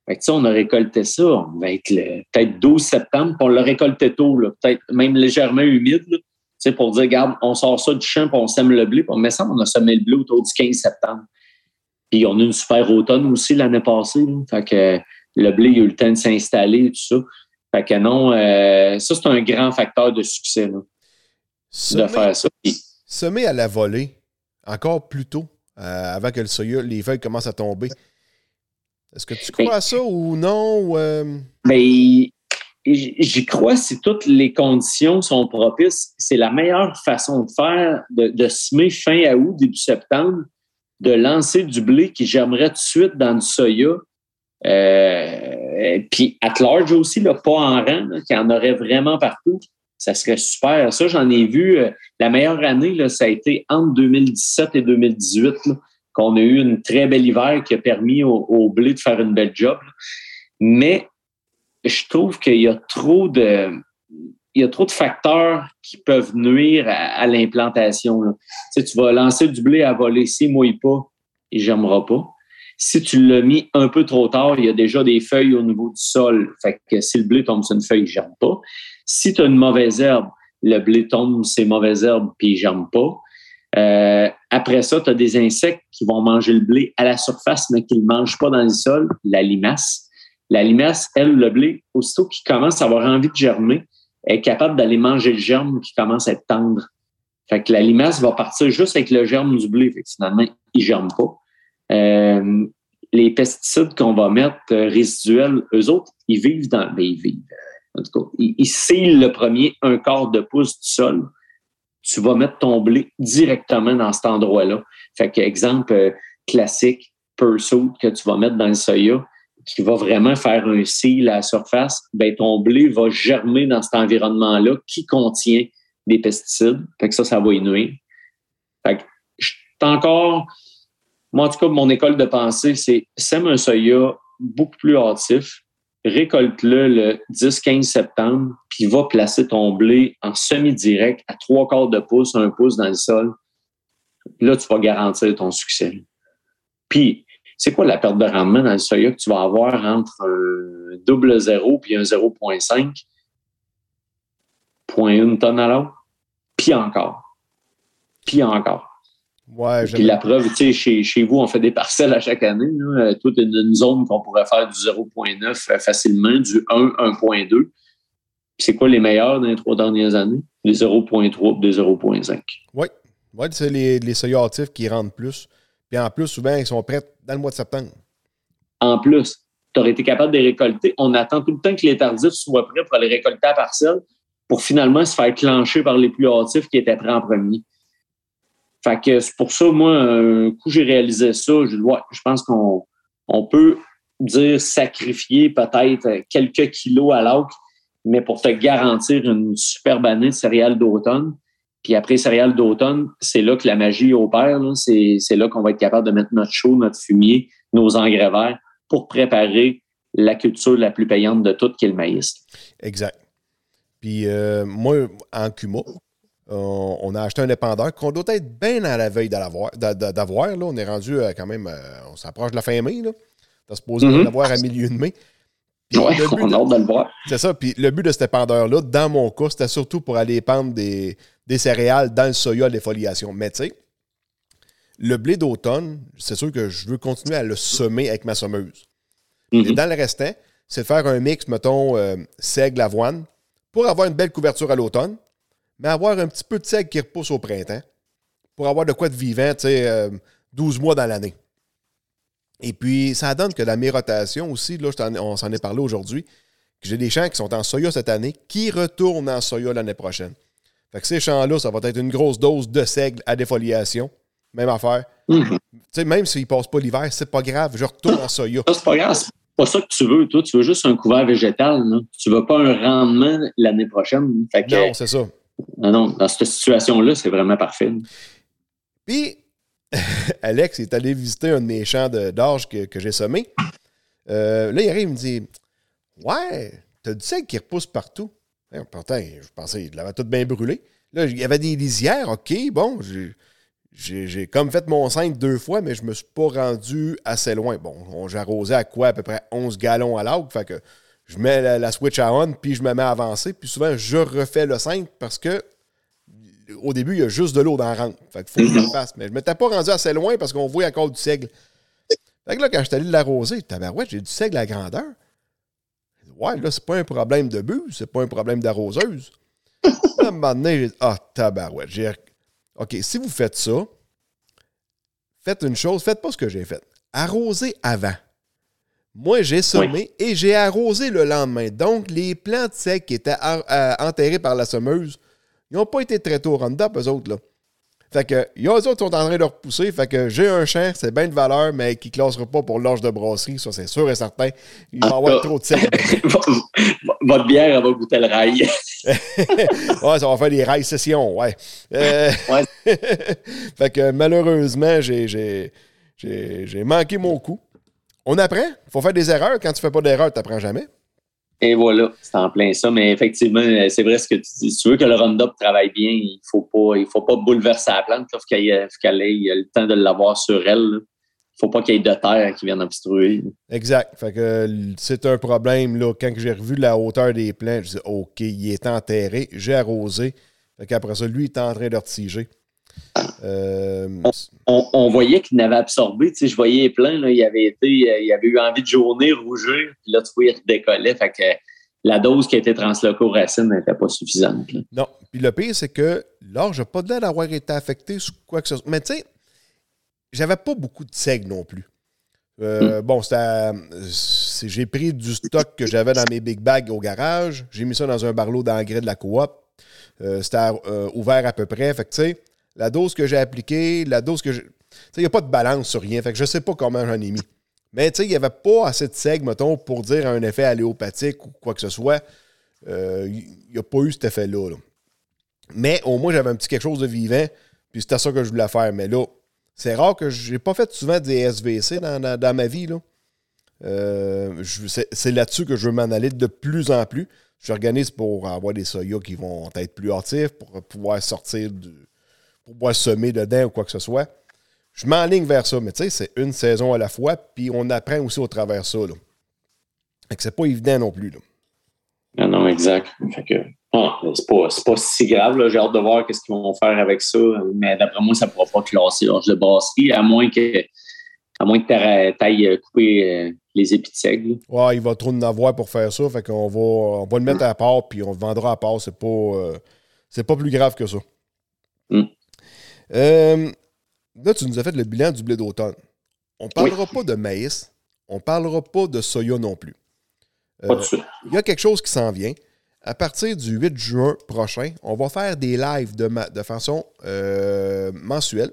Fait que, on a récolté ça, on va être le- peut-être 12 septembre, puis on l'a récolté tôt, là, peut-être même légèrement humide, là, pour dire, regarde, on sort ça du champ, puis on sème le blé, puis on met ça, on a semé le blé autour du 15 septembre. Puis on a une super automne aussi l'année passée. là. Fait que le blé, il a eu le temps de s'installer et tout ça. Fait que non, euh, ça, c'est un grand facteur de succès là, de faire ça. Puis, semer à la volée, encore plus tôt, euh, avant que le soya, les feuilles commencent à tomber. Est-ce que tu crois à ça ou non? ou, euh, ben, j'y crois si toutes les conditions sont propices. C'est la meilleure façon de faire, de, de semer fin août, début septembre, de lancer du blé qui germerait tout de suite dans du soya. Euh, puis at large aussi, là, pas en rang, y en aurait vraiment partout. Ça serait super. Ça, j'en ai vu. euh, la meilleure année, là, ça a été entre 2017 et 2018, là, qu'on a eu une très belle hiver qui a permis au, blé de faire une belle job. Mais je trouve qu'il y a trop de il y a trop de facteurs qui peuvent nuire à, l'implantation. Tu tu vas lancer du blé à voler, s'il ne mouille pas, il ne pas. Si tu l'as mis un peu trop tard, il y a déjà des feuilles au niveau du sol. Fait que si le blé tombe sur une feuille, il ne pas. Si tu as une mauvaise herbe, le blé tombe sur ces mauvaises herbes puis il ne pas. Euh, après ça, tu as des insectes qui vont manger le blé à la surface, mais qui ne mangent pas dans le sol, la limace. La limace, elle, le blé, aussitôt qu'il commence à avoir envie de germer, est capable d'aller manger le germe qui commence à être tendre. Fait que la limace va partir juste avec le germe du blé. Fait que finalement, il ne germe pas. Euh, les pesticides qu'on va mettre euh, résiduels, eux autres, ils vivent dans. Ben, ils vivent. euh, En tout cas, ils, ils scellent le premier un quart de pouce du sol. Tu vas mettre ton blé directement dans cet endroit-là. Fait que, exemple euh, classique, Pursuit que tu vas mettre dans le soya, qui va vraiment faire un seal à la surface, ben ton blé va germer dans cet environnement-là qui contient des pesticides. Fait que ça, ça va y. Fait que je encore, moi en tout cas, mon école de pensée, c'est sème un soya beaucoup plus hâtif, récolte-le le 10-15 septembre, puis va placer ton blé en semi-direct à trois quarts de pouce, un pouce dans le sol. Là, tu vas garantir ton succès. Puis, c'est quoi la perte de rendement dans le soya que tu vas avoir entre un double zéro puis un 0.5? Point une tonne à l'heure? Puis encore. Puis encore. Ouais, Puis la preuve, tu sais, chez, chez vous, on fait des parcelles à chaque année. Là. Toute une, une zone qu'on pourrait faire du 0.9 facilement, du 1, 1.2. C'est quoi les meilleurs dans les trois dernières années? Les 0.3 des 0.5. Oui. Ouais, c'est les, les soya actifs qui rentrent plus. Puis en plus, souvent, ils sont prêts dans le mois de septembre. En plus, tu aurais été capable de les récolter. On attend tout le temps que les tardifs soient prêts pour les récolter à parcelle pour finalement se faire clencher par les plus hâtifs qui étaient prêts en premier. Fait que c'est pour ça, moi, un coup j'ai réalisé ça, je, ouais, je pense qu'on on peut dire sacrifier peut-être quelques kilos à l'autre, mais pour te garantir une superbe année de céréales d'automne. Puis après céréales d'automne, c'est là que la magie opère. C'est là qu'on va être capable de mettre notre chaud, notre fumier, nos engrais verts pour préparer la culture la plus payante de toutes, qui est le maïs. Exact. Puis euh, moi, en Cuma, on, on a acheté un épandeur qu'on doit être bien à la veille d'avoir. On est rendu euh, quand même, euh, on s'approche de la fin mai. Là. On supposé Mhm. l'avoir à milieu de mai. Ouais, le but on de- a hâte de le voir. C'est ça. Puis le but de cet épandeur-là, dans mon cas, c'était surtout pour aller épandre des, des céréales dans le soya à défoliation. Mais tu sais, le blé d'automne, c'est sûr que je veux continuer à le semer avec ma semeuse. Et Mhm. dans le restant, c'est de faire un mix, mettons, euh, seigle, avoine, pour avoir une belle couverture à l'automne, mais avoir un petit peu de seigle qui repousse au printemps, pour avoir de quoi de vivant, tu sais, euh, 12 mois dans l'année. Et puis, ça donne que la mérotation aussi, là, on s'en est parlé aujourd'hui, que j'ai des champs qui sont en soya cette année, qui retournent en soya l'année prochaine. Fait que ces champs-là, ça va être une grosse dose de seigle à défoliation. Même affaire. Mhm. Tu sais, même s'ils ne passent pas l'hiver, c'est pas grave, je retourne en soya. C'est pas grave. C'est pas ça que tu veux, toi. Tu veux juste un couvert végétal. Là. Tu veux pas un rendement l'année prochaine. Fait que, Non, c'est ça. non, non, dans cette situation-là, c'est vraiment parfait. Puis, Alex est allé visiter un de mes champs d'orge que, j'ai semé. Euh, là, il arrive, il me dit Ouais, t'as du seigle qui repousse partout. Eh, Pourtant, je pensais qu'il l'avait tout bien brûlé. Là, il y avait des lisières, OK, bon, j'ai- comme fait mon 5 deux fois, mais je me suis pas rendu assez loin. Bon, arrosé à quoi? À peu près 11 gallons à l'autre. Fait que je mets la, la switch à on, puis je me mets à avancer. Puis souvent, je refais le 5 parce que au début, il y a juste de l'eau dans la rampe. Fait qu'il faut que je le fasse. Mais je ne m'étais pas rendu assez loin parce qu'on voit encore du seigle. Fait que là, quand je suis allé l'arroser, tabarouette, j'ai du seigle à grandeur. Ouais, là, c'est pas un problème de but, c'est pas un problème d'arroseuse. À un moment donné, j'ai dit, ah, tabarouette. J'ai... OK, si vous faites ça, faites une chose, faites pas ce que j'ai fait. Arrosez avant. Moi, j'ai semé et j'ai arrosé le lendemain. Donc, les plantes secs qui étaient en- euh, enterrées par la semeuse, ils n'ont pas été traités au Roundup, eux autres, là. Fait que, il y a eux autres qui sont en train de repousser. Fait que j'ai un champ, c'est bien de valeur, mais qui ne classera pas pour l'orge de brasserie. Ça, c'est sûr et certain. Il va avoir trop de sel. Votre bière, elle va goûter le rail. ouais, ça va faire des rails sessions, ouais. Euh, Ouais. fait que malheureusement, j'ai, manqué mon coup. On apprend. Il faut faire des erreurs. Quand tu fais pas d'erreurs, tu n'apprends jamais. Et voilà, c'est en plein ça. Mais effectivement, c'est vrai ce que tu dis. Si tu veux que le Roundup travaille bien, il faut faut pas bouleverser la plante. Il faut qu'elle ait, le temps de l'avoir sur elle. Il faut pas qu'il y ait de terre qui vienne obstruer. Exact. Fait que euh, c'est un problème. Là. Quand j'ai revu la hauteur des plants, je dis OK, il est enterré. J'ai arrosé. Fait qu'après ça, lui, il est en train de retiger. Euh, On, on voyait qu'il n'avait absorbé. Tu sais, je voyais là, il avait été, euh, il avait eu envie de jaunir, rougir, puis là, tu vois, il redécollait. Fait que la dose qui a été transloquée aux racines n'était pas suffisante. là. Non. Puis le pire, c'est que l'orge n'a pas l'air d'avoir été affecté sur quoi que ce soit. Mais tu sais, j'avais pas beaucoup de seigle non plus. Euh, Bon, à- c'est- J'ai pris du stock que j'avais dans mes big bags au garage. J'ai mis ça dans un barlot d'engrais de la coop. Euh, c'était euh, ouvert à peu près. Fait que, tu sais, la dose que j'ai appliquée, la dose que sais, il n'y a pas de balance sur rien. Fait que je sais pas comment j'en ai mis. Mais, il n'y avait pas assez de seigle, mettons, pour dire un effet alléopathique ou quoi que ce soit. Euh, Il n'y a pas eu cet effet-là. là. Mais au moins, j'avais un petit quelque chose de vivant. Puis c'était ça que je voulais faire. Mais là, c'est rare que j'ai pas fait souvent des SVC dans, ma vie. Euh, je- c'est là-dessus que je veux m'en de plus en plus. J'organise pour avoir des soya qui vont être plus hâtifs, pour pouvoir sortir, du, pour pouvoir semer dedans ou quoi que ce soit. Je m'enligne vers ça, mais tu sais, c'est une saison à la fois, puis on apprend aussi au travers de ça. Là. Fait que c'est pas évident non plus. Là. Non, non, exact. Fait que, ah, c'est pas, c'est pas si grave. là. J'ai hâte de voir qu'est-ce qu'ils vont faire avec ça. Mais d'après moi, ça ne pourra pas classer l'orge de brasserie, à moins que à moins que tu ailles couper euh, les épis de seigle. Ouais, il va trop en avoir pour faire ça. Fait qu'on va, on va le mettre à part, puis on le vendra à part. C'est pas, euh, c'est pas plus grave que ça. Euh, là, tu nous as fait le bilan du blé d'automne. On parlera pas de maïs. On parlera pas de soya non plus. Euh, il y a quelque chose qui s'en vient. À partir du 8 juin prochain, on va faire des lives de, façon euh, mensuelle.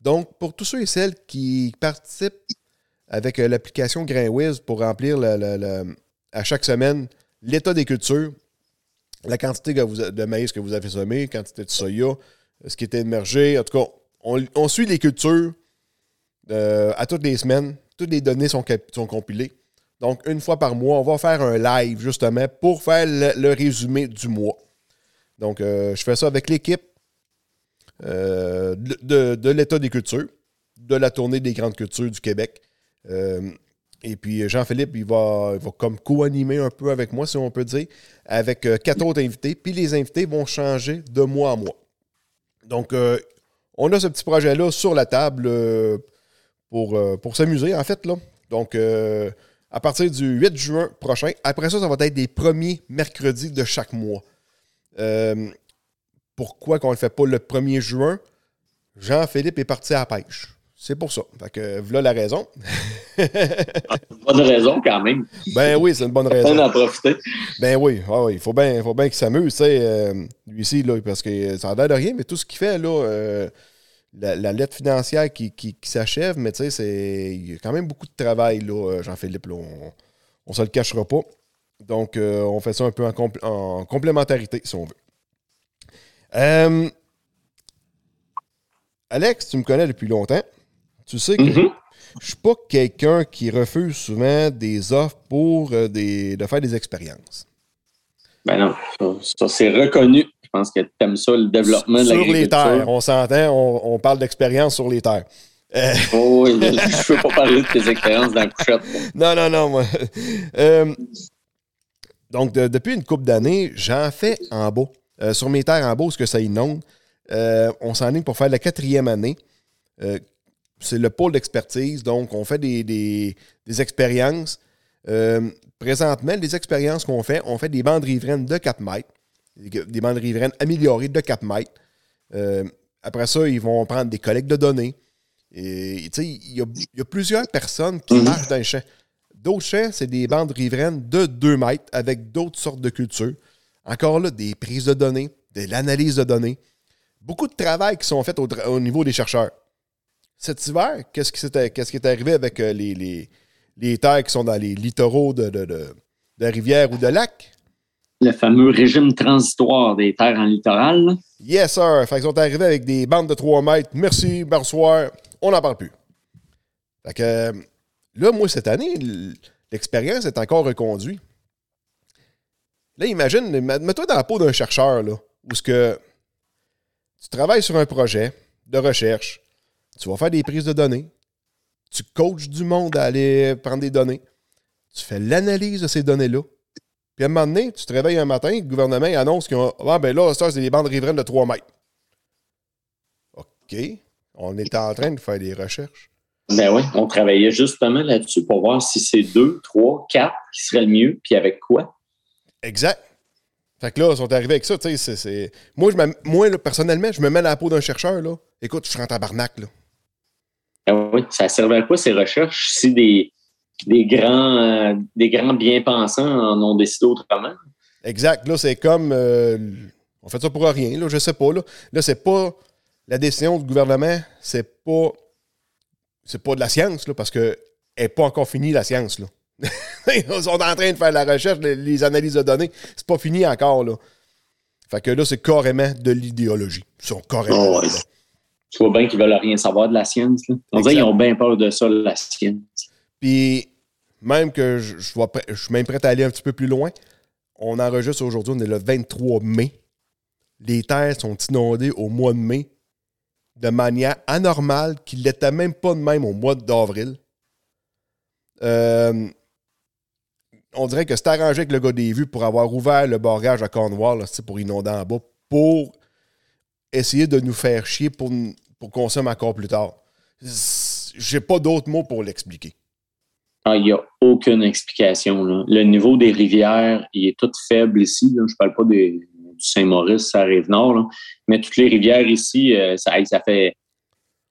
Donc, pour tous ceux et celles qui participent avec l'application GrainWiz pour remplir le- le- le- à chaque semaine l'état des cultures, la quantité que vous a- de maïs que vous avez semé, quantité de soya, ce qui était émergé. En tout cas, on, suit les cultures euh, à toutes les semaines. Toutes les données sont, sont compilées. Donc, une fois par mois, on va faire un live justement pour faire le, résumé du mois. Donc, euh, je fais ça avec l'équipe euh, de, l'État des cultures, de la tournée des grandes cultures du Québec. Et puis, Jean-Philippe, il va, il va comme co-animer un peu avec moi, si on peut dire, avec quatre autres invités. Puis, les invités vont changer de mois en mois. Donc, euh, on a ce petit projet-là sur la table euh, pour, euh, pour s'amuser, en fait. Là. Donc, à partir du 8 juin prochain. Après ça, ça va être des premiers mercredis de chaque mois. Pourquoi qu'on ne le fait pas le 1er juin? Jean-Philippe est parti à la pêche. C'est pour ça. Fait que voilà la raison. Bonne raison quand même. Ben oui, c'est une bonne On raison. en profiter. Ben oui, ah oui, il faut bien faut bien qu'il s'amuse, tu sais, euh, lui ici, là, parce que ça a l'air de rien, mais tout ce qu'il fait, là, euh, la, la lettre financière qui, qui- qui s'achève, mais tu sais, c'est. Il y a quand même beaucoup de travail, là, euh, Jean-Philippe, là. On, on se le cachera pas. Donc, euh, on fait ça un peu en, compl- en complémentarité, si on veut. Euh, Alex, tu me connais depuis longtemps. Tu sais que Mhm. je suis pas quelqu'un qui refuse souvent des offres pour euh, des, de faire des expériences. Ben non, ça, ça, c'est reconnu. Je pense que tu aimes ça, le développement de sur les l'agriculture. terres, on s'entend, on, on parle d'expérience sur les terres. Euh, Oh oui, je ne veux pas parler de tes expériences dans la couchette. non, non, non, moi. Euh, donc, de- depuis une couple d'années, j'en fais en. Euh, sur mes terres en bas, ce que ça inonde, euh, on s'enligne pour faire la quatrième année. C'est le pôle d'expertise, donc on fait des, des- des expériences. Euh, présentement, les expériences qu'on fait, on fait des bandes riveraines de 4 mètres, des des bandes riveraines améliorées de 4 mètres. Euh, après ça, ils vont prendre des collectes de données. Et il y a, il y a plusieurs personnes qui Mhm. marchent dans les champs. D'autres champs, c'est des bandes riveraines de 2 mètres avec d'autres sortes de cultures. Encore là, des prises de données, de l'analyse de données. Beaucoup de travail qui sont faits au niveau des chercheurs. Cet hiver, qu'est-ce qui, s'est- qu'est-ce qui est arrivé avec euh, les, les- les terres qui sont dans les littoraux de, de, de- de rivières ou de lacs? Le fameux régime transitoire des terres en littoral. Yes, sir. Fait qu'ils sont arrivés avec des bandes de 3 mètres. Merci, bonsoir. On n'en parle plus. Fait que euh, là, moi, cette année, l'expérience est encore reconduite. Là, imagine, mets- mets-toi dans la peau d'un chercheur, là, où ce que tu travailles sur un projet de recherche, tu vas faire des prises de données, tu coaches du monde à aller prendre des données, tu fais l'analyse de ces données-là, puis à un moment donné, tu te réveilles un matin, le gouvernement annonce qu'il ah, ben là, ça, c'est des bandes riveraines de 3 mètres. OK. On est en train de faire des recherches. Ben oui, on travaillait justement là-dessus pour voir si c'est deux, trois, quatre qui serait le mieux, puis avec quoi. Exact. Fait que là, ils sont arrivés avec ça, tu sais, c'est-. Moi, je moi là, personnellement, je me mets dans la peau d'un chercheur, là. Écoute, je suis en tabarnak, là. Ben oui, ça servait à quoi ces recherches si des, des, grands, euh, des grands bien-pensants en ont décidé autrement? Exact. Là, c'est comme... euh, on fait ça pour rien, là, je sais pas, là. Là, c'est pas... La décision du gouvernement, c'est pas... C'est pas de la science, là, parce que elle n'est pas encore finie, la science, là. Ils sont en train de faire la recherche, les, les analyses de données. C'est pas fini encore, là. Fait que là, c'est carrément de l'idéologie. Ils sont carrément... Oh, ouais. Tu vois bien qu'ils veulent rien savoir de la science. Là. On dirait qu'ils ont bien peur de ça, la science. Puis, même que je, suis même prêt à aller un petit peu plus loin. On enregistre aujourd'hui, on est le 23 mai. Les terres sont inondées au mois de mai de manière anormale, qui ne l'était même pas de même au mois d'avril. Euh, on dirait que c'est arrangé avec le gars des vues pour avoir ouvert le barrage à Cornwall là, c'est pour inonder en bas, pour essayer de nous faire chier pour, pour consommer encore plus tard. J'ai pas d'autres mots pour l'expliquer. Ah, Il n'y a aucune explication. là. Le niveau des rivières, il est tout faible ici. là. Je ne parle pas des- du Saint-Maurice, ça arrive nord, là. mais toutes les rivières ici, euh, ça, fait,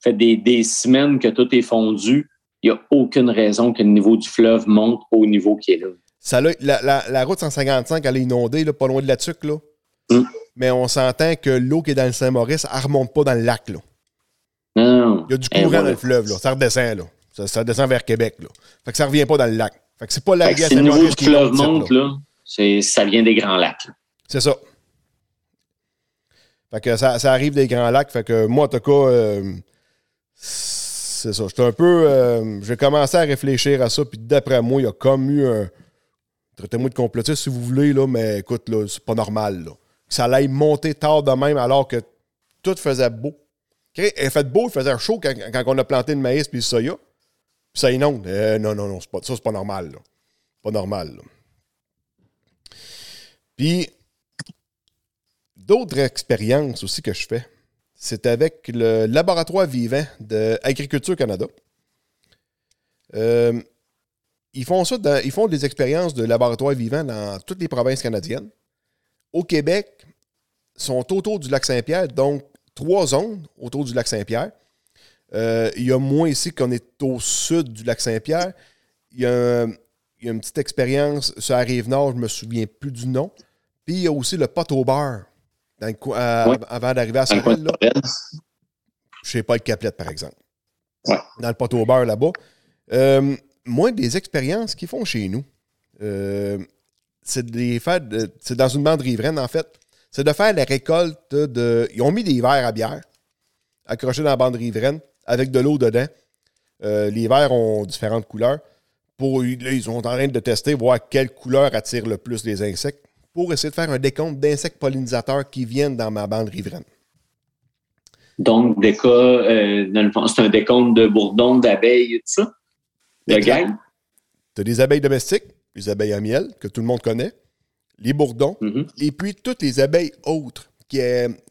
fait des, des semaines que tout est fondu. Il n'y a aucune raison que le niveau du fleuve monte au niveau qui est là. Ça, la- la route 155, elle est inondée, là, pas loin de la tuque, là. Mm. Mais on s'entend que l'eau qui est dans le Saint-Maurice, elle remonte pas dans le lac, là. Non. Il y a du Eh, courant voilà. dans le fleuve, là. Ça redescend, là. Ça, ça descend vers Québec, là. Fait que ça revient pas dans le lac. Fait que c'est pas la le niveau du qui fleuve monte, là. ça vient des grands lacs. C'est ça. Fait que ça, ça arrive des grands lacs. Fait que moi, en tout cas, euh, c'est ça. J'étais un peu. euh, J'ai commencé à réfléchir à ça, puis d'après moi, il y a comme eu un. Traitez-moi de complotiste si vous voulez, là, mais écoute, là, c'est pas normal, là. Que ça allait monter tard de même alors que tout faisait beau. Il fait beau, il faisait chaud quand, quand on a planté le maïs puis le soya. Puis ça inonde. Euh, non, non, non, ça, c'est pas normal, là. Pas normal. Puis, d'autres expériences aussi que je fais, c'est avec le laboratoire vivant d'Agriculture Canada. Euh, ils font ça, ils font des expériences de laboratoire vivant dans toutes les provinces canadiennes. Au Québec, sont autour du lac Saint-Pierre, donc trois zones autour du lac Saint-Pierre. Euh, il y a moins ici qu'on est au sud du lac Saint-Pierre. Il y a, un- il y a une petite expérience sur la rive nord, je ne me souviens plus du nom. Puis il y a aussi le pot au beurre, dans le coin- à- Ouais. avant d'arriver à Sorel. Je sais pas le Caplette, par exemple. Ouais. Dans le pot au beurre là-bas. Euh, moi, des expériences qu'ils font chez nous, euh, c'est de les faire. de- c'est dans une bande riveraine, en fait. C'est de faire la récolte de. Ils ont mis des verres à bière accrochés dans la bande riveraine avec de l'eau dedans. Euh, les verres ont différentes couleurs. Pour, là, ils sont en train de tester, voir quelle couleur attire le plus les insectes pour essayer de faire un décompte d'insectes pollinisateurs qui viennent dans ma bande riveraine. Donc, des cas, euh, c'est un décompte de bourdons, d'abeilles et tout ça? De gagne. Tu as des abeilles domestiques, les abeilles à miel, que tout le monde connaît, les bourdons, Mhm. et puis toutes les abeilles autres, qui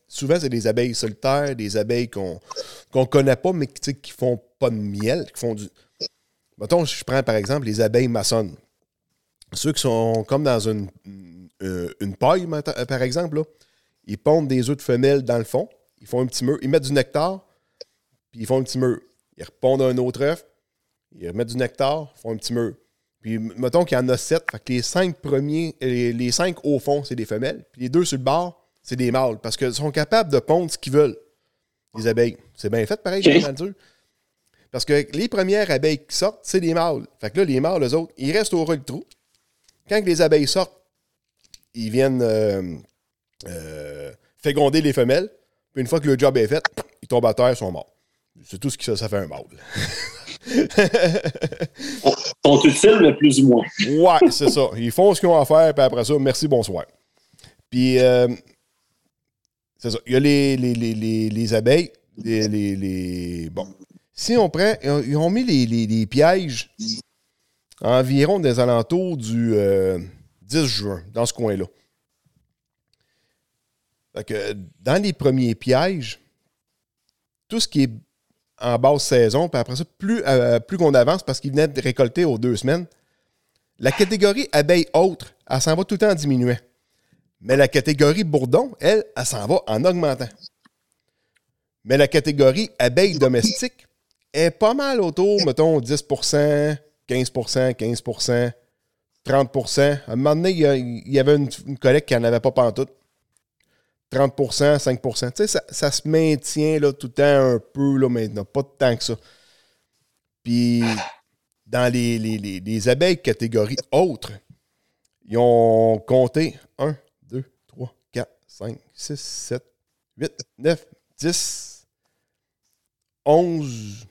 souvent c'est des abeilles solitaires, des abeilles qu'on qu'on connaît pas, mais qui, font pas de miel, qui font du. Mettons, je prends par exemple les abeilles maçonnes. Ceux qui sont comme dans une, euh, une paille, euh, par exemple, là. ils pondent des œufs de femelles dans le fond, ils font un petit mur, ils mettent du nectar, puis ils font un petit mur. Ils repondent un autre œuf, ils remettent du nectar, font un petit mur. Puis, mettons qu'il y en a sept. Fait que les cinq premiers, les, les cinq au fond, c'est des femelles. Puis les deux sur le bord, c'est des mâles. Parce qu'ils sont capables de pondre ce qu'ils veulent, les abeilles. C'est bien fait, pareil, Ok. dans le dur. Parce que les premières abeilles qui sortent, c'est des mâles. Fait que là, les mâles, eux autres, ils restent au du trou. Quand les abeilles sortent, ils viennent euh, euh, féconder les femelles. Puis une fois que le job est fait, ils tombent à terre, ils sont morts. C'est tout ce que ça, ça fait un mâle. Sont utiles, mais plus ou moins. Ouais, c'est ça. Ils font ce qu'ils ont à faire, puis après ça, merci, bonsoir. Puis, euh, c'est ça. Il y a les, les, les, les, les abeilles. Les, Bon. Si on prend. Ils ont, mis les, pièges environ des alentours du euh, 10 juin, dans ce coin-là. Fait que dans les premiers pièges, tout ce qui est en basse saison, puis après ça, plus, euh, plus qu'on avance, parce qu'ils venaient de récolter aux deux semaines, la catégorie abeille autre, elle s'en va tout le temps en diminuant. Mais la catégorie bourdon, elle, elle s'en va en augmentant. Mais la catégorie abeille domestique est pas mal autour, mettons, 10% 15% 15% 30% À un moment donné, il y, a- il y avait une, une collègue qui n'en avait pas pantoute. 30% 5% Tu sais, ça, se maintient tout le temps un peu, là, mais non, pas tant que ça. Puis, dans les abeilles catégorie autres, ils ont compté 1, 2, 3, 4, 5, 6, 7, 8, 9, 10, 11,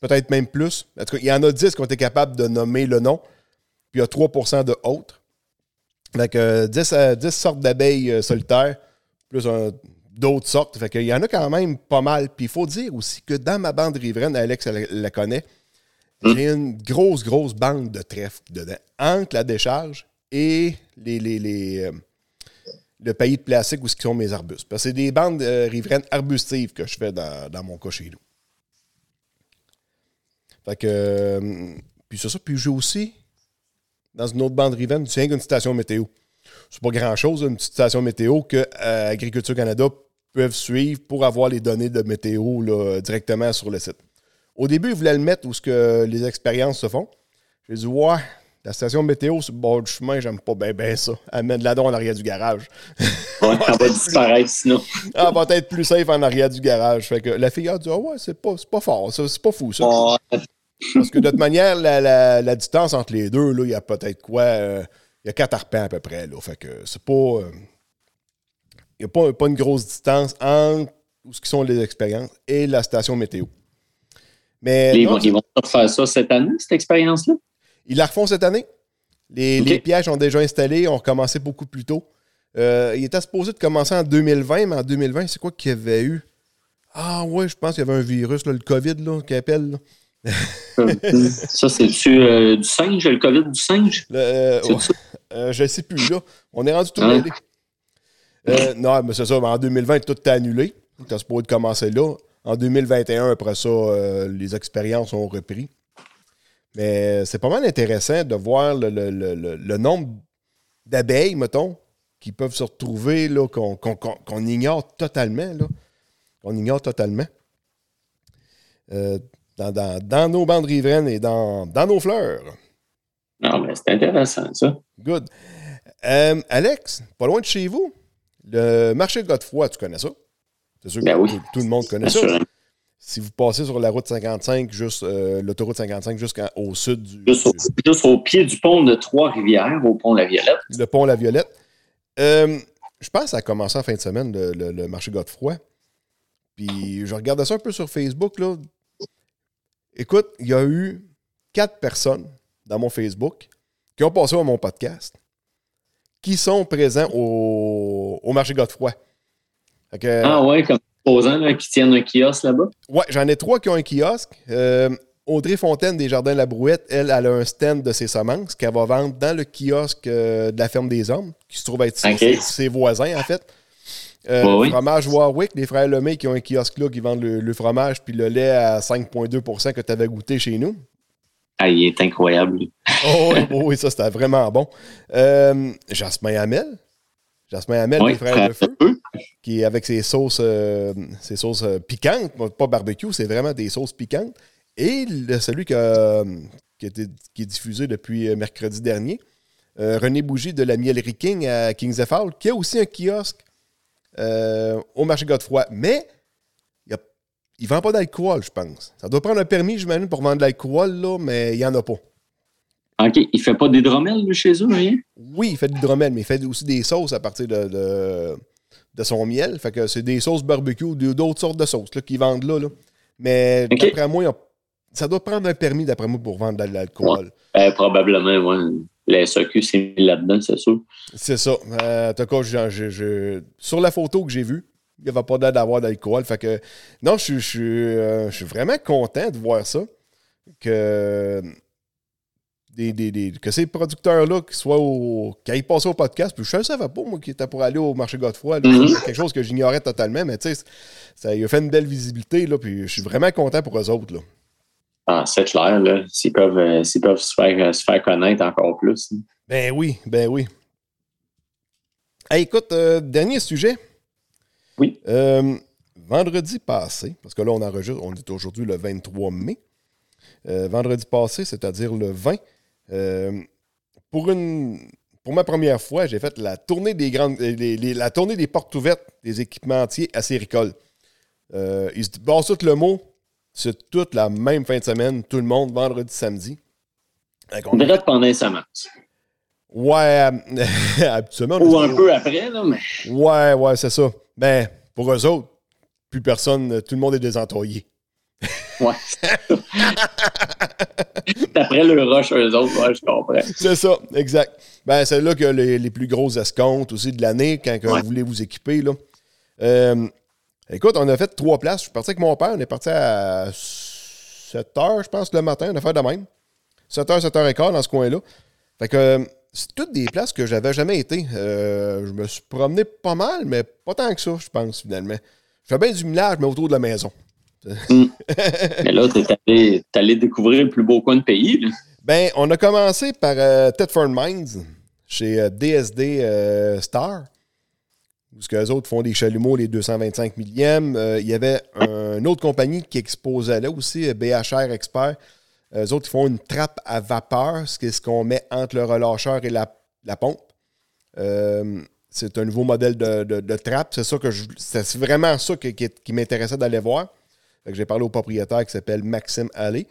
peut-être même plus. En tout cas, il y en a 10 qui ont été capables de nommer le nom. Puis il y a 3 de autres. Fait que 10, euh, 10 sortes d'abeilles euh, solitaires, plus un- d'autres sortes. Fait qu'il y en a quand même pas mal. Puis il faut dire aussi que dans ma bande riveraine, Alex la connaît, j'ai une grosse, grosse bande de trèfles dedans. Entre la décharge et les, les, les, euh, le pays de plastique où ce sont mes arbustes. Parce que c'est des bandes euh, riveraines arbustives que je fais dans, dans mon cas chez nous. Fait que. euh, puis c'est ça. Puis j'ai aussi, dans une autre bande riveraine, tu une station météo. C'est pas grand-chose, une petite station météo que euh, Agriculture Canada peuvent suivre pour avoir les données de météo là, directement sur le site. Au début, ils voulaient le mettre où ce que les expériences se font. J'ai dit, ouais, la station météo sur le bord du chemin, j'aime pas bien ben ça. Elle met de la en arrière du garage. Ouais, ça va disparaître sinon. Ah, va être plus safe en arrière du garage. Fait que la fille a dit, ah ouais, c'est pas, c'est pas fort, c'est pas fou ça. Ouais. Parce que de toute manière, la, la- la distance entre les deux, il y a peut-être quoi? euh, il y a quatre arpents à peu près. Là, fait que c'est pas. euh, il n'y a pas, pas une grosse distance entre ce qui sont les expériences et la station météo. Mais Ils non, vont, ils vont faire ça cette année, cette expérience-là? ils la refont cette année. Les, les pièges ont déjà installé, ont commencé beaucoup plus tôt. Euh, il était supposé de commencer en 2020, mais en 2020, c'est quoi qu'il y avait eu? Ah ouais, je pense qu'il y avait un virus, là, le COVID, là, qui appelle. là. ça, c'est-tu euh, du singe, le COVID du singe? Le, euh, ouais. Euh, je ne sais plus, là. On est rendu tout Hein? mêlé. Euh, non, mais c'est ça. mais En 2020, tout est annulé. Tu supposé de commencer là. En 2021, après ça, euh, les expériences ont repris. Mais c'est pas mal intéressant de voir le, le- le- le- le nombre d'abeilles, mettons, qui peuvent se retrouver, là, qu'on qu'on- qu'on- qu'on ignore totalement, là. Qu'on ignore totalement. Dans, dans- dans nos bandes riveraines et dans, dans nos fleurs. Non, mais c'est intéressant, ça. Good. Euh, Alex, pas loin de chez vous, le marché Godefroy, tu connais ça? C'est sûr que Ben oui. tout, tout le monde connaît ça. Si vous passez sur la route 55, juste euh, l'autoroute 55 jusqu'au sud du, Juste au, du- juste au pied du pont de Trois-Rivières, au pont La Violette. le pont La Violette. Euh, je pense que ça a commencé en fin de semaine, le, le- le marché Godefroy. Puis je regardais ça un peu sur Facebook. Là. Écoute, il y a eu quatre personnes dans mon Facebook qui ont passé à mon podcast qui sont présents au, au marché Godefroy. Que, Ah ouais, comme posant là, qui tiennent un kiosque là-bas? Ouais, j'en ai trois qui ont un kiosque. Euh, Audrey Fontaine des Jardins de la Brouette, elle, elle a un stand de ses semences qu'elle va vendre dans le kiosque euh, de la ferme des hommes, qui se trouve être ses voisins, en fait. Euh, Ouais, oui. Fromage Warwick, les frères Lemay qui ont un kiosque là, qui vendent le, le fromage puis le lait à 5,2% que tu avais goûté chez nous. Ah, il est incroyable. Oh, oui, oh oui, ça, c'était vraiment bon. Euh, Jasmin Hamel. Jasmin Hamel, les frères de feu. qui est avec ses sauces, euh, ses sauces piquantes, pas- barbecue, c'est vraiment des sauces piquantes. Et le- celui que, euh, qui, est diffusé depuis mercredi dernier, René Bougie de la Mielerie King à Kings Fowl, qui a aussi un kiosque euh, au marché Godefroy. Mais il ne vend pas d'alcool, je pense. Ça doit prendre un permis, j'imagine, pour vendre de l'alcool, là, mais il n'y en a pas. OK, il fait pas d'hydromel, lui, chez eux, rien? Oui, il fait de l'hydromel, mais il fait aussi des sauces à partir de, de, de son miel. Fait que c'est des sauces barbecue ou d'autres sortes de sauces là, qu'ils vendent là, là. Mais d'après moi, ça doit prendre un permis, d'après moi, pour vendre de l'alcool. Euh, probablement, ouais. La SAQ s'est mis là-dedans, c'est sûr. C'est ça. Euh, en tout cas, sur la photo que j'ai vue, il n'y avait pas d'air d'avoir d'alcool. Fait que, non, je, je, euh, je suis vraiment content de voir ça. Que, des, des- des- que ces producteurs-là qui soient au. qui aillent passer au podcast. Puis je ne savais pas, moi, qui était pour aller au marché Godefroy. là. Mhm. C'est quelque chose que j'ignorais totalement. Mais tu sais, ça il a fait une belle visibilité. Là, puis je suis vraiment content pour eux autres. Là. Ah, c'est clair, là. S'ils peuvent, euh, s'ils peuvent se, faire, euh, se faire connaître encore plus. hein. Ben oui, ben oui. Hey, écoute, euh, dernier sujet. Oui. Vendredi passé, parce que là, on enregistre, on est aujourd'hui le 23 mai. Vendredi passé, c'est-à-dire le 20, euh, pour, une, pour ma première fois, j'ai fait la tournée des grandes, les- les- la tournée des portes ouvertes des équipementiers à Séricole. Ils se basent tout le mot, c'est toute la même fin de semaine, tout le monde, vendredi, samedi. Direct pendant les semences. Ouais, euh, habituellement. Ou un peu après, là, mais Ouais, ouais, c'est ça. Ben, pour eux autres, plus personne, tout le monde est désemployé. Ouais. Après le rush, eux autres, ouais, je comprends. C'est ça, exact. Ben, c'est là que les, les plus grosses escomptes aussi de l'année, quand Ouais. vous voulez vous équiper. Là. Euh, écoute, on a fait trois places. Je suis parti avec mon père. On est parti à 7 heures, je pense, le matin. On a fait de même. 7 h, 7 h 15 dans ce coin-là. Fait que euh, c'est toutes des places que j'avais jamais été. Euh, je me suis promené pas mal, mais pas tant que ça, je pense, finalement. Je fais bien du millage, mais autour de la maison. Mais là, t'es allé, allé découvrir le plus beau coin de pays. Là. Ben, on a commencé par euh, Thetford Mines, chez euh, DSD euh, Star, où ce que les autres font des chalumeaux, les 225 millième. Euh, il y avait un- une autre compagnie qui exposait là aussi, euh, BHR Expert. Eux autres, font une trappe à vapeur, ce qui est ce qu'on met entre le relâcheur et la, pompe. Euh, c'est un nouveau modèle de, trappe. C'est que c'est vraiment ça qui, m'intéressait d'aller voir. J'ai parlé au propriétaire qui s'appelle Maxime Allé.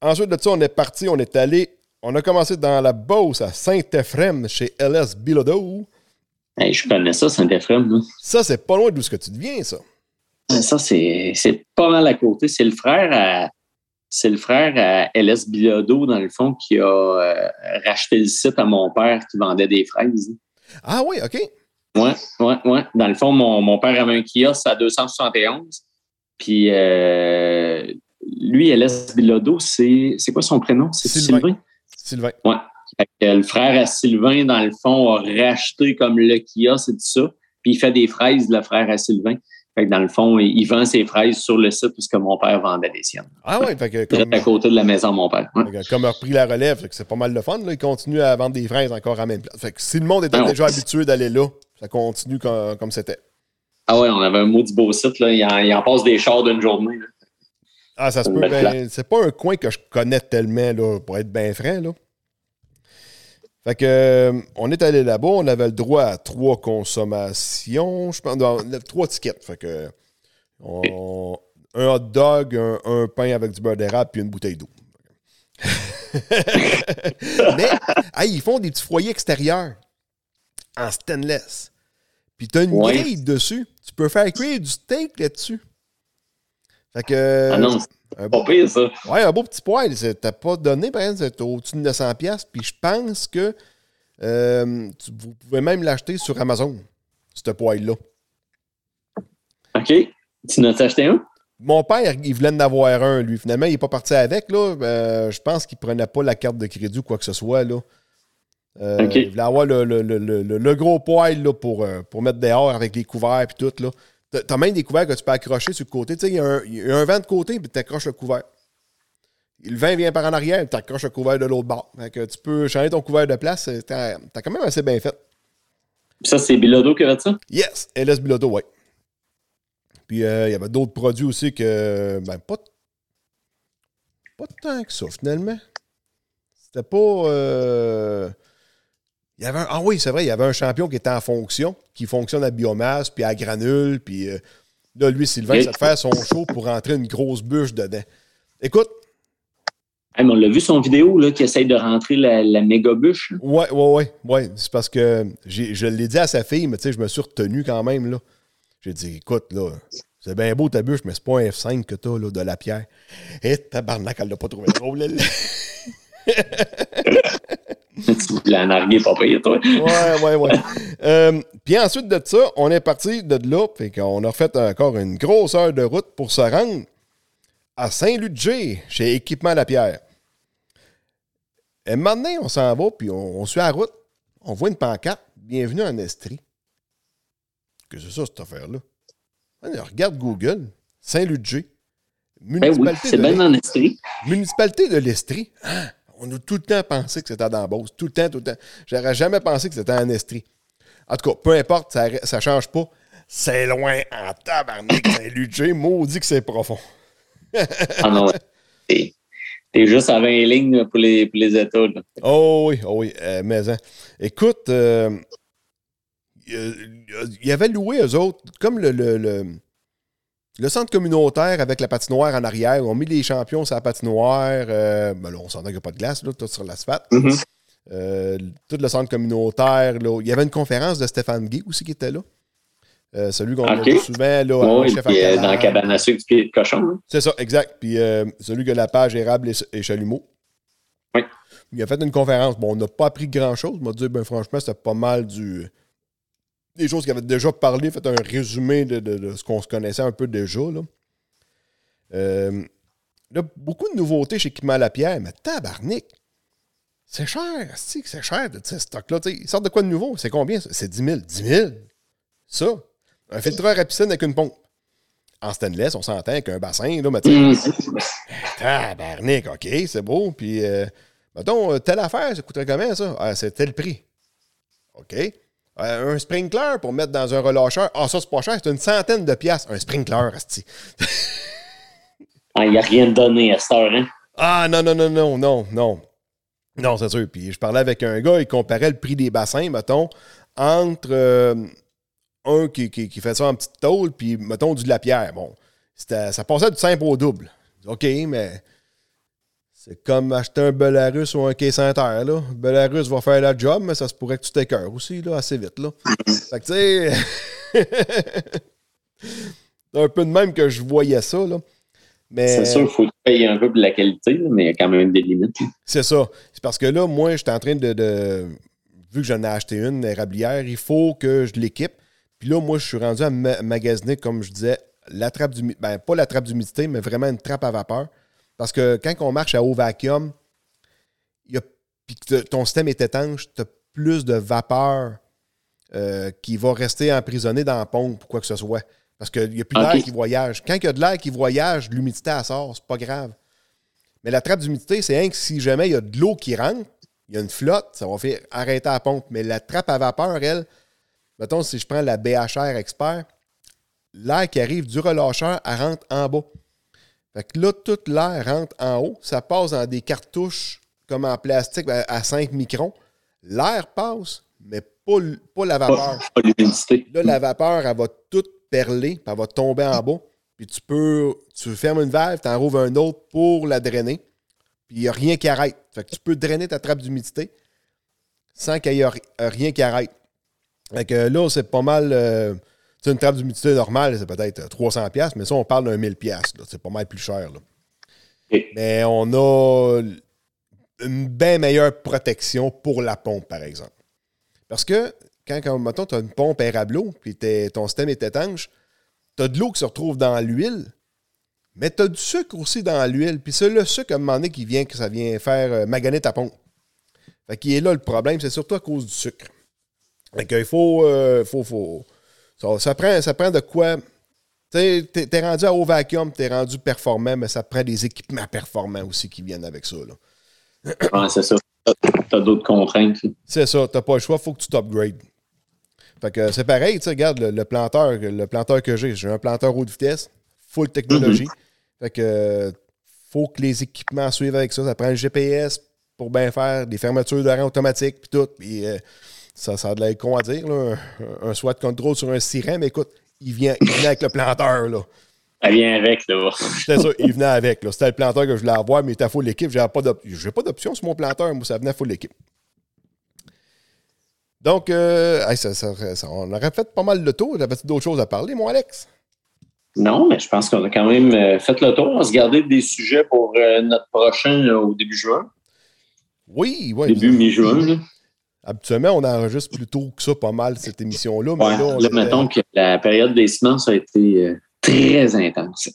Ensuite de ça, on est parti, on est allé, on a commencé dans la Beauce à Saint-Ephrem chez LS Bilodeau. Hey, je connais ça, Saint-Ephrem. là. Ça, c'est pas loin d'où ce que tu deviens, ça. Ça, c'est, c'est pas mal à côté. C'est le frère à, c'est le frère à LS Bilodeau, dans le fond, qui a euh, racheté le site à mon père qui vendait des fraises. Ah oui, OK. Ouais, ouais, ouais. Dans le fond, mon, mon père avait un kiosque à 271. Puis euh, lui, LS Bilodeau, c'est, c'est quoi son prénom? C'est Sylvain. Sylvain? Sylvain. Ouais. Le frère à Sylvain, dans le fond, a racheté comme le kiosque et tout ça. Puis il fait des fraises, le frère à Sylvain. Fait que dans le fond, il, vend ses fraises sur le site puisque mon père vendait des siennes. Ah oui, fait que comme, à côté de la maison de mon père. Ouais. fait que comme a repris la relève, fait que c'est pas mal de fun. Là. Il continue à vendre des fraises encore à même place. Fait que si le monde était ouais. déjà habitué d'aller là, ça continue comme comme c'était. Ah ouais, on avait un maudit beau site. Là. Il, en, il en passe des chars d'une journée. là. Ah, ça se peut. ben, c'est pas un coin que je connais tellement, là, pour être bien franc, là. Fait que, euh, on est allé là-bas, on avait le droit à trois consommations, je pense, non, trois tickets. Fait que, on- un hot dog, un, un pain avec du beurre d'érable, puis une bouteille d'eau. Mais, hey, ils font des petits foyers extérieurs en stainless. Puis t'as une Ouais. grille dessus. Tu peux faire cuire du steak là-dessus. Fait que. Ah non, un beau- pas pire, ça. Ouais, un beau petit c'est- T'as pas donné, par exemple, c'est au-dessus de 900$. piastres, Puis je pense que euh, tu- vous pouvez même l'acheter sur Amazon, ce poêle-là. OK. Tu n'as acheté un? Mon père, il voulait en avoir un, lui. Finalement, il n'est pas parti avec. Là. Euh, je pense qu'il prenait pas la carte de crédit ou quoi que ce soit. Là. Euh, OK. Il voulait avoir le, le- le- le- gros poêle là, pour, euh, pour mettre dehors avec les couverts et tout. Là. T'as- même des couverts que tu peux accrocher sur le côté. Tu sais, il y, a un- il y a un vent de côté, puis tu accroches le couvert. Le vent vient par en arrière, tu accroches le couvert de l'autre bord. Fait que tu peux changer ton couvert de place. c'est- T'as quand même assez bien fait. Puis ça, c'est Bilodeau qui avait ça? Yes, LS Biloto, ouais. Puis euh, il y avait d'autres produits aussi que. Ben, pas. Pas tant que ça, finalement. C'était pas. euh, Il y avait un- Ah oui, c'est vrai, il y avait un champion qui était en fonction, qui fonctionne à biomasse, puis à granule, puis euh, là, lui, Sylvain, ça te faire son show pour rentrer une grosse bûche dedans. Écoute, Hey, mais on l'a vu son vidéo là, qui essaye de rentrer la, la méga bûche. là. Ouais, ouais, ouais. C'est parce que je l'ai dit à sa fille, mais tu sais, je me suis retenu quand même, là. J'ai dit, écoute, là, c'est bien beau ta bûche, mais c'est pas un F5 que t'as, là, de la pierre. Et tabarnak, elle l'a pas trouvé drôle. tu l'as nargué pas pire, toi. Ouais, ouais, ouais. Euh, Puis ensuite de ça, on est parti de là, fait qu'on a refait encore une grosse heure de route pour se rendre à Saint-Ludger, chez Équipement La Pierre. Et maintenant, on s'en va, puis on, on suit la route. On voit une pancarte. Bienvenue en Estrie. Que c'est ça, cette affaire-là? Regarde Google. Saint-Ludger. Ben oui, c'est de l'Est- dans l'esprit. Municipalité de l'Estrie. Ah, on a tout le temps pensé que c'était dans Beauce. Tout le temps, tout le temps. J'aurais jamais pensé que c'était en Estrie. En tout cas, peu importe, ça, ça change pas. C'est loin en tabarnak, Saint-Ludger. Maudit que c'est profond. Ah non, ouais. T'es- juste à 20 lignes pour les, pour les États. là. Oh oui, oh oui, euh, mais hein. écoute, euh, il y avait loué eux autres, comme le, le, le, le centre communautaire avec la patinoire en arrière. On a mis les champions sur la patinoire. euh, ben là, on s'entend qu'il n'y a pas de glace, là, tout sur l'asphalte. Euh, tout le centre communautaire. Là. Il y avait une conférence de Stéphane Guy aussi qui était là. Euh, celui qu'on a Ok. vu souvent là, Oui, chef puis dans la cabane à sucre du pied de cochon. hein. C'est ça, exact. Puis celui que la page érable et, et chalumeau. Oui. Il a fait une conférence. Bon, on n'a pas appris grand-chose. Il m'a dit, ben, franchement, c'était pas mal du. Des choses qu'il avait déjà parlé, fait un résumé de, de- de ce qu'on se connaissait un peu déjà. Là. Euh, là, beaucoup de nouveautés chez Équipement Lapierre, mais tabarnak! C'est cher, c'est c'est cher de ce stock-là. Ils sortent de quoi de nouveau? C'est combien? ça? C'est 10 000. 10 000? Ça? Un filtreur à piscine avec une pompe. En stainless, on s'entend avec un bassin, là, mais. Tabarnak, OK, c'est beau. Puis, euh, mettons, euh, telle affaire, ça coûterait combien, ça? Ah, c'est tel prix. OK. Euh, un sprinkler pour mettre dans un relâcheur. Ah, ça, c'est pas cher, c'est une centaine de piastres. Un sprinkler, asti. Ah, Il n'y a rien donné à cette heure. Hein? Ah, non, non, non, non, non, non. Non, c'est sûr. Puis, je parlais avec un gars, il comparait le prix des bassins, mettons, entre euh, un qui, qui, qui fait ça en petite tôle, puis, mettons, du de la pierre. Bon, ça passait du simple au double. OK, mais c'est comme acheter un Belarus ou un quai Saint-Terre, là. Belarus va faire la job, mais ça se pourrait que tu t'écœures aussi, là, assez vite, là. fait que, tu sais... c'est un peu de même que je voyais ça, là. Mais... C'est sûr qu'il faut payer un peu pour la qualité, mais il y a quand même des limites. C'est ça. C'est parce que là, moi, j'étais en train de, de- Vu que j'en ai acheté une érablière, il faut que je l'équipe. Puis là, moi, je suis rendu à ma- magasiner, comme je disais, la trappe d'humidité. Ben, pas la trappe d'humidité, mais vraiment une trappe à vapeur. Parce que quand on marche à haut vacuum, il y a, puis que ton système est étanche, tu as plus de vapeur euh, qui va rester emprisonnée dans la pompe ou quoi que ce soit. Parce qu'il n'y a plus d'air qui voyage. Quand il y a de l'air qui voyage, l'humidité, elle sort, c'est pas grave. Mais la trappe d'humidité, c'est rien que si jamais il y a de l'eau qui rentre, il y a une flotte, ça va faire arrêter la pompe. Mais la trappe à vapeur, elle, mettons, si je prends la BHR Expert, l'air qui arrive du relâcheur, elle rentre en bas. Fait que là, tout l'air rentre en haut, ça passe dans des cartouches comme en plastique à 5 microns. L'air passe, mais pas, la vapeur. Pas. Là, la vapeur, elle va toute perler, puis elle va tomber en bas. Puis tu peux, tu fermes une valve, tu en rouvres un autre pour la drainer. Puis il n'y a rien qui arrête. Fait que tu peux drainer ta trappe d'humidité sans qu'il y ait ri- rien qui arrête. Fait que là, c'est pas mal. euh, sais, une trappe d'humidité normale, c'est peut-être 300$, piastres, mais ça, on parle d'un 1000$. piastres, là. C'est pas mal plus cher. là. Mais on a une bien meilleure protection pour la pompe, par exemple. Parce que quand, quand mettons, tu as une pompe Airablo, puis ton système est étanche, tu as de l'eau qui se retrouve dans l'huile, mais tu as du sucre aussi dans l'huile. Puis c'est le sucre, à un moment donné, qui vient, que ça vient faire euh, maganer ta pompe. Fait qu'il est là le problème, c'est surtout à cause du sucre. Fait qu'il faut, euh, faut, faut- ça, ça prend, ça prend de quoi. Tu t'es, t'es rendu à haut vacuum, t'es rendu performant, mais ça prend des équipements performants aussi qui viennent avec ça. là. Ouais, c'est ça. Tu as d'autres contraintes. C'est ça, t'as pas le choix, faut que tu t'upgrades. Fait que c'est pareil, tu sais, regarde le, le planteur, le planteur que j'ai, j'ai un planteur haute vitesse, full technologie. Fait que faut que les équipements suivent avec ça. Ça prend le GPS pour bien faire, des fermetures de rang automatiques, puis tout. Puis euh, ça, ça a de l'air con à dire, là, un, un SWAT control sur un sirène, mais écoute, il vient, il vient avec le planteur, là. Ça vient avec, là. C'était ça, il venait avec. C'était le planteur que je voulais avoir, mais il était à full équipe. J'avais pas d'op- J'ai pas d'option sur mon planteur, moi, ça venait à full équipe. Donc, euh, hey, ça- ça- ça- on aurait fait pas mal de tour. J'avais-tu d'autres choses à parler, mon Alex? Non, mais je pense qu'on a quand même euh, fait le tour. On va se garder des sujets pour euh, notre prochain là, au début juin. Oui, oui. Début mi-juin. Habituellement, on enregistre plus tôt que ça pas mal, cette émission-là. Mais Ouais, là, on là, était- mettons que la période des semences a été euh, très intense.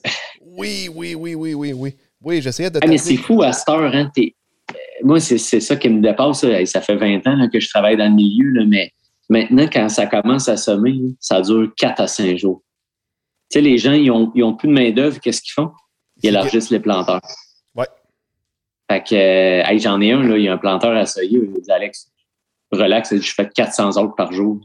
Oui, oui, oui, oui, oui, oui. Oui, j'essayais de Ah, mais c'est fou à cette heure. Hein, t'es- euh, moi, c'est c'est ça qui me dépasse. là. Ça fait 20 ans là, que je travaille dans le milieu, là, mais maintenant, quand ça commence à semer, ça dure 4 à 5 jours. Tu sais, les gens, ils ont, ils ont plus de main-d'œuvre. Qu'est-ce qu'ils font? Ils élargissent les planteurs. Ouais. Fait que, euh, hey, j'en ai un, là, il y a un planteur à Soya. Il dit, Alex, relax, je fais 400 autres par jour.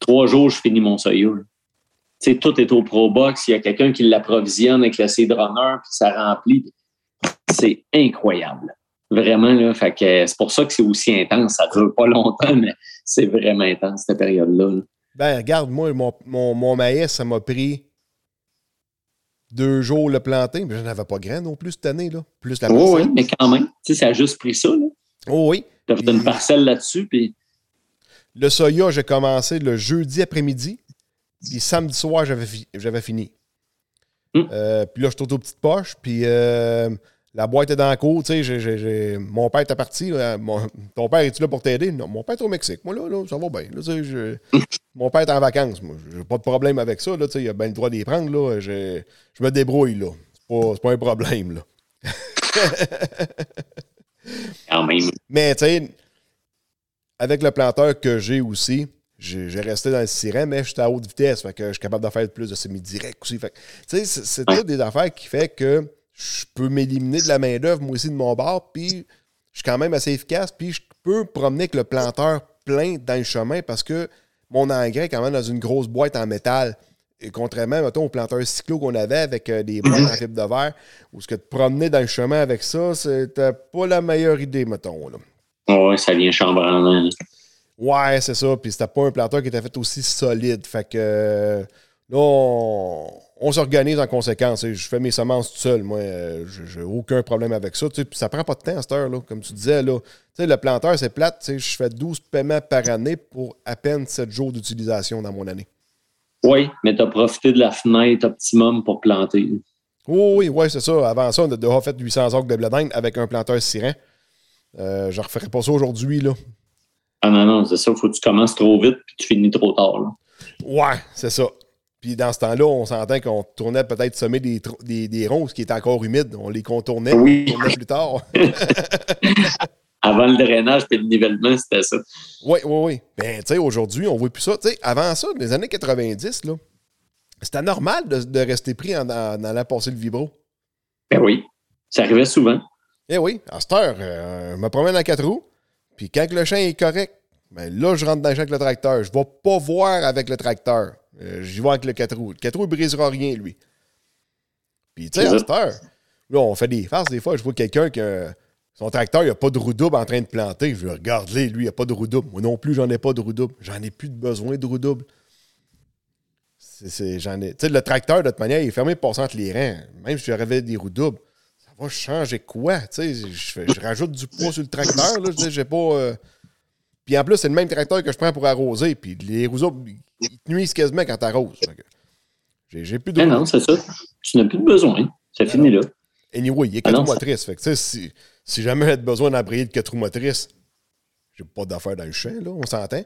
Trois jours, je finis mon sais, tout est au Pro Box. Il y a quelqu'un qui l'approvisionne avec le seed runner, puis ça remplit. C'est incroyable. Vraiment, là. Fait que c'est pour ça que c'est aussi intense. Ça dure pas longtemps, mais c'est vraiment intense, cette période-là. là. Ben, regarde, moi, mon, mon, mon maïs, ça m'a pris deux jours le planter, mais je n'en avais pas grand non plus cette année, là. Plus la Oui, parcelle. oui, mais quand même, tu sais, ça a juste pris ça. là. Oh oui. Tu as fait une parcelle là-dessus, puis Le soya, j'ai commencé le jeudi après-midi. Puis samedi soir, j'avais, fi- j'avais fini. Hmm. Euh, puis là, je suis aux petites poches. Puis euh, la boîte est dans la cour. Tu sais, j'ai- j'ai- j'ai- mon père était parti. là. Mon- ton père, es-tu là pour t'aider? Non, mon père est au Mexique. Moi, là, là ça va bien. Là, tu sais, je- mon père est en vacances. Moi, j'ai pas de problème avec ça. Là, tu il a bien le droit d'y prendre. Là. Je, je me débrouille. là. C'est pas, c'est pas un problème. Là. Quand même. Mais tu sais, avec le planteur que j'ai aussi, j'ai resté dans le sirène, mais j'étais à haute vitesse. Fait que je suis capable de faire plus de semi-direct aussi. Fait tu sais, c'est- Ouais. des affaires qui fait que je peux m'éliminer de la main-d'œuvre, moi aussi, de mon bord, puis je suis quand même assez efficace, puis je peux promener avec le planteur plein dans le chemin parce que mon engrais est quand même dans une grosse boîte en métal. Et contrairement, mettons, au planteur cyclo qu'on avait avec euh, des boîtes en fibre de verre, où ce que de promener dans le chemin avec ça, c'était pas la meilleure idée, mettons. Là. Ouais, ça vient chambranlant. Ouais, c'est ça. Puis c'était pas un planteur qui était fait aussi solide. Fait que euh, là, on, on s'organise en conséquence. Et Je fais mes semences tout seul. Moi, euh, j'ai aucun problème avec ça. Tu sais, Puis ça prend pas de temps à cette heure, comme tu disais. Là. Tu sais, le planteur, c'est plate. Tu sais, Je fais 12 paiements par année pour à peine 7 jours d'utilisation dans mon année. Oui, mais tu as profité de la fenêtre optimum pour planter. Oh, oui, oui, c'est ça. Avant ça, on a déjà fait 800 orgues de blé avec un planteur siren. Euh, je ne referai pas ça aujourd'hui. là. Ah non, non, c'est ça. Faut que tu commences trop vite puis tu finis trop tard. là. Ouais, c'est ça. Puis dans ce temps-là, on s'entend qu'on tournait peut-être semer des, des, des ronds, ce qui était encore humide. On les contournait, Oui. on tournait plus tard. Avant le drainage puis le nivellement, c'était ça. Oui, oui, oui. Ben, tu sais, aujourd'hui, on voit plus ça. Tu sais, avant ça, les années 90, là, c'était normal de, de rester pris en, en allant passer le vibro. Ben oui, ça arrivait souvent. Eh oui, à cette heure, euh, je me promène en quatre roues, puis quand le champ est correct, ben là, je rentre dans le champ avec le tracteur. Je ne vais pas voir avec le tracteur. Euh, J'y vais avec le quatre roues. Le quatre roues, il ne brisera rien, lui. Puis, tu sais, à cette heure, là, on fait des farces. Des fois, je vois quelqu'un qui a- son tracteur, il n'a pas de roue double en train de planter. Je regarde, lui, il n'a pas de roue double. Moi non plus, j'en ai pas de roue double. J'en ai plus de besoin de roue double. C'est- j'en ai- Tu sais, le tracteur, de toute manière, il est fermé pour passer entre les rangs. Même si j'avais des roues doubles ça va changer quoi? Tu sais, je, je rajoute du poids sur le tracteur, là. Je dis, j'ai pas. euh, Puis en plus, c'est le même tracteur que je prends pour arroser. Puis les roseaux, ils te nuisent quasiment quand t'arroses. Fait que J'ai j'ai plus de. Non, c'est ça. Tu n'as plus de besoin. C'est fini là. Anyway, il y a Ah quatre roues motrices. Fait que, tu si, si jamais j'ai besoin d'embrayer de quatre roues motrices, j'ai pas d'affaires dans le champ, là, on s'entend.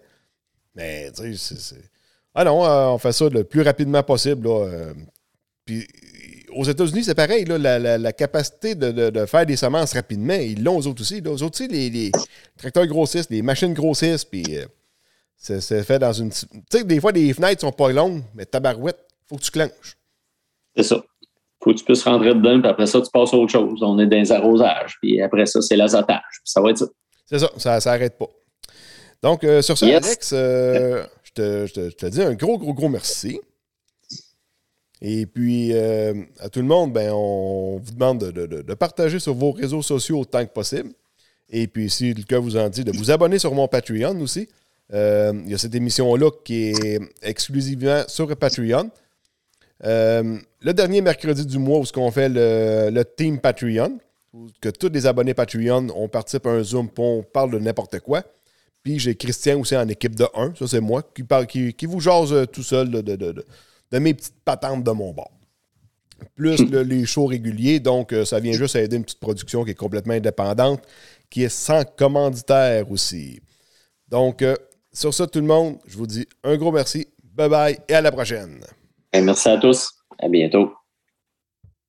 Mais, tu sais, c'est-. Ah non, euh, on fait ça le plus rapidement possible, là. euh, Puis aux États-Unis, c'est pareil, là, la, la- capacité de, de- faire des semences rapidement, ils l'ont aux autres aussi. Là. Aux autres les, les tracteurs grossissent, les machines grossissent, puis euh, c'est c'est fait dans une. Tu sais, des fois, les fenêtres sont pas longues, mais tabarouette, faut que tu clenches. C'est ça. Faut que tu puisses rentrer dedans, puis après ça, tu passes à autre chose. On est dans les arrosages, puis après ça, c'est l'azotage. Puis ça va être ça. C'est ça, ça s'arrête pas. Donc, euh, sur Yes. Alex, euh, je, te, je te- je te dis un gros, gros, gros merci. Et puis, euh, à tout le monde, ben, on vous demande de, de- de- de partager sur vos réseaux sociaux autant que possible. Et puis, si le cœur vous en dit, de vous abonner sur mon Patreon aussi. Il y a cette émission-là qui est exclusivement sur Patreon. Euh, le dernier mercredi du mois, où ce qu'on fait le, Team Patreon, que tous les abonnés Patreon, on participe à un Zoom, puis on parle de n'importe quoi. Puis j'ai Christian aussi en équipe de 1, ça c'est moi, qui, parle, qui, vous jase euh, tout seul de, de- de- de- mes petites patentes de mon bord. Plus le- les shows réguliers, donc euh, ça vient juste aider une petite production qui est complètement indépendante, qui est sans commanditaire aussi. Donc, euh, sur ça, tout le monde, je vous dis un gros merci, bye bye et à la prochaine. Ben, merci à tous. À bientôt.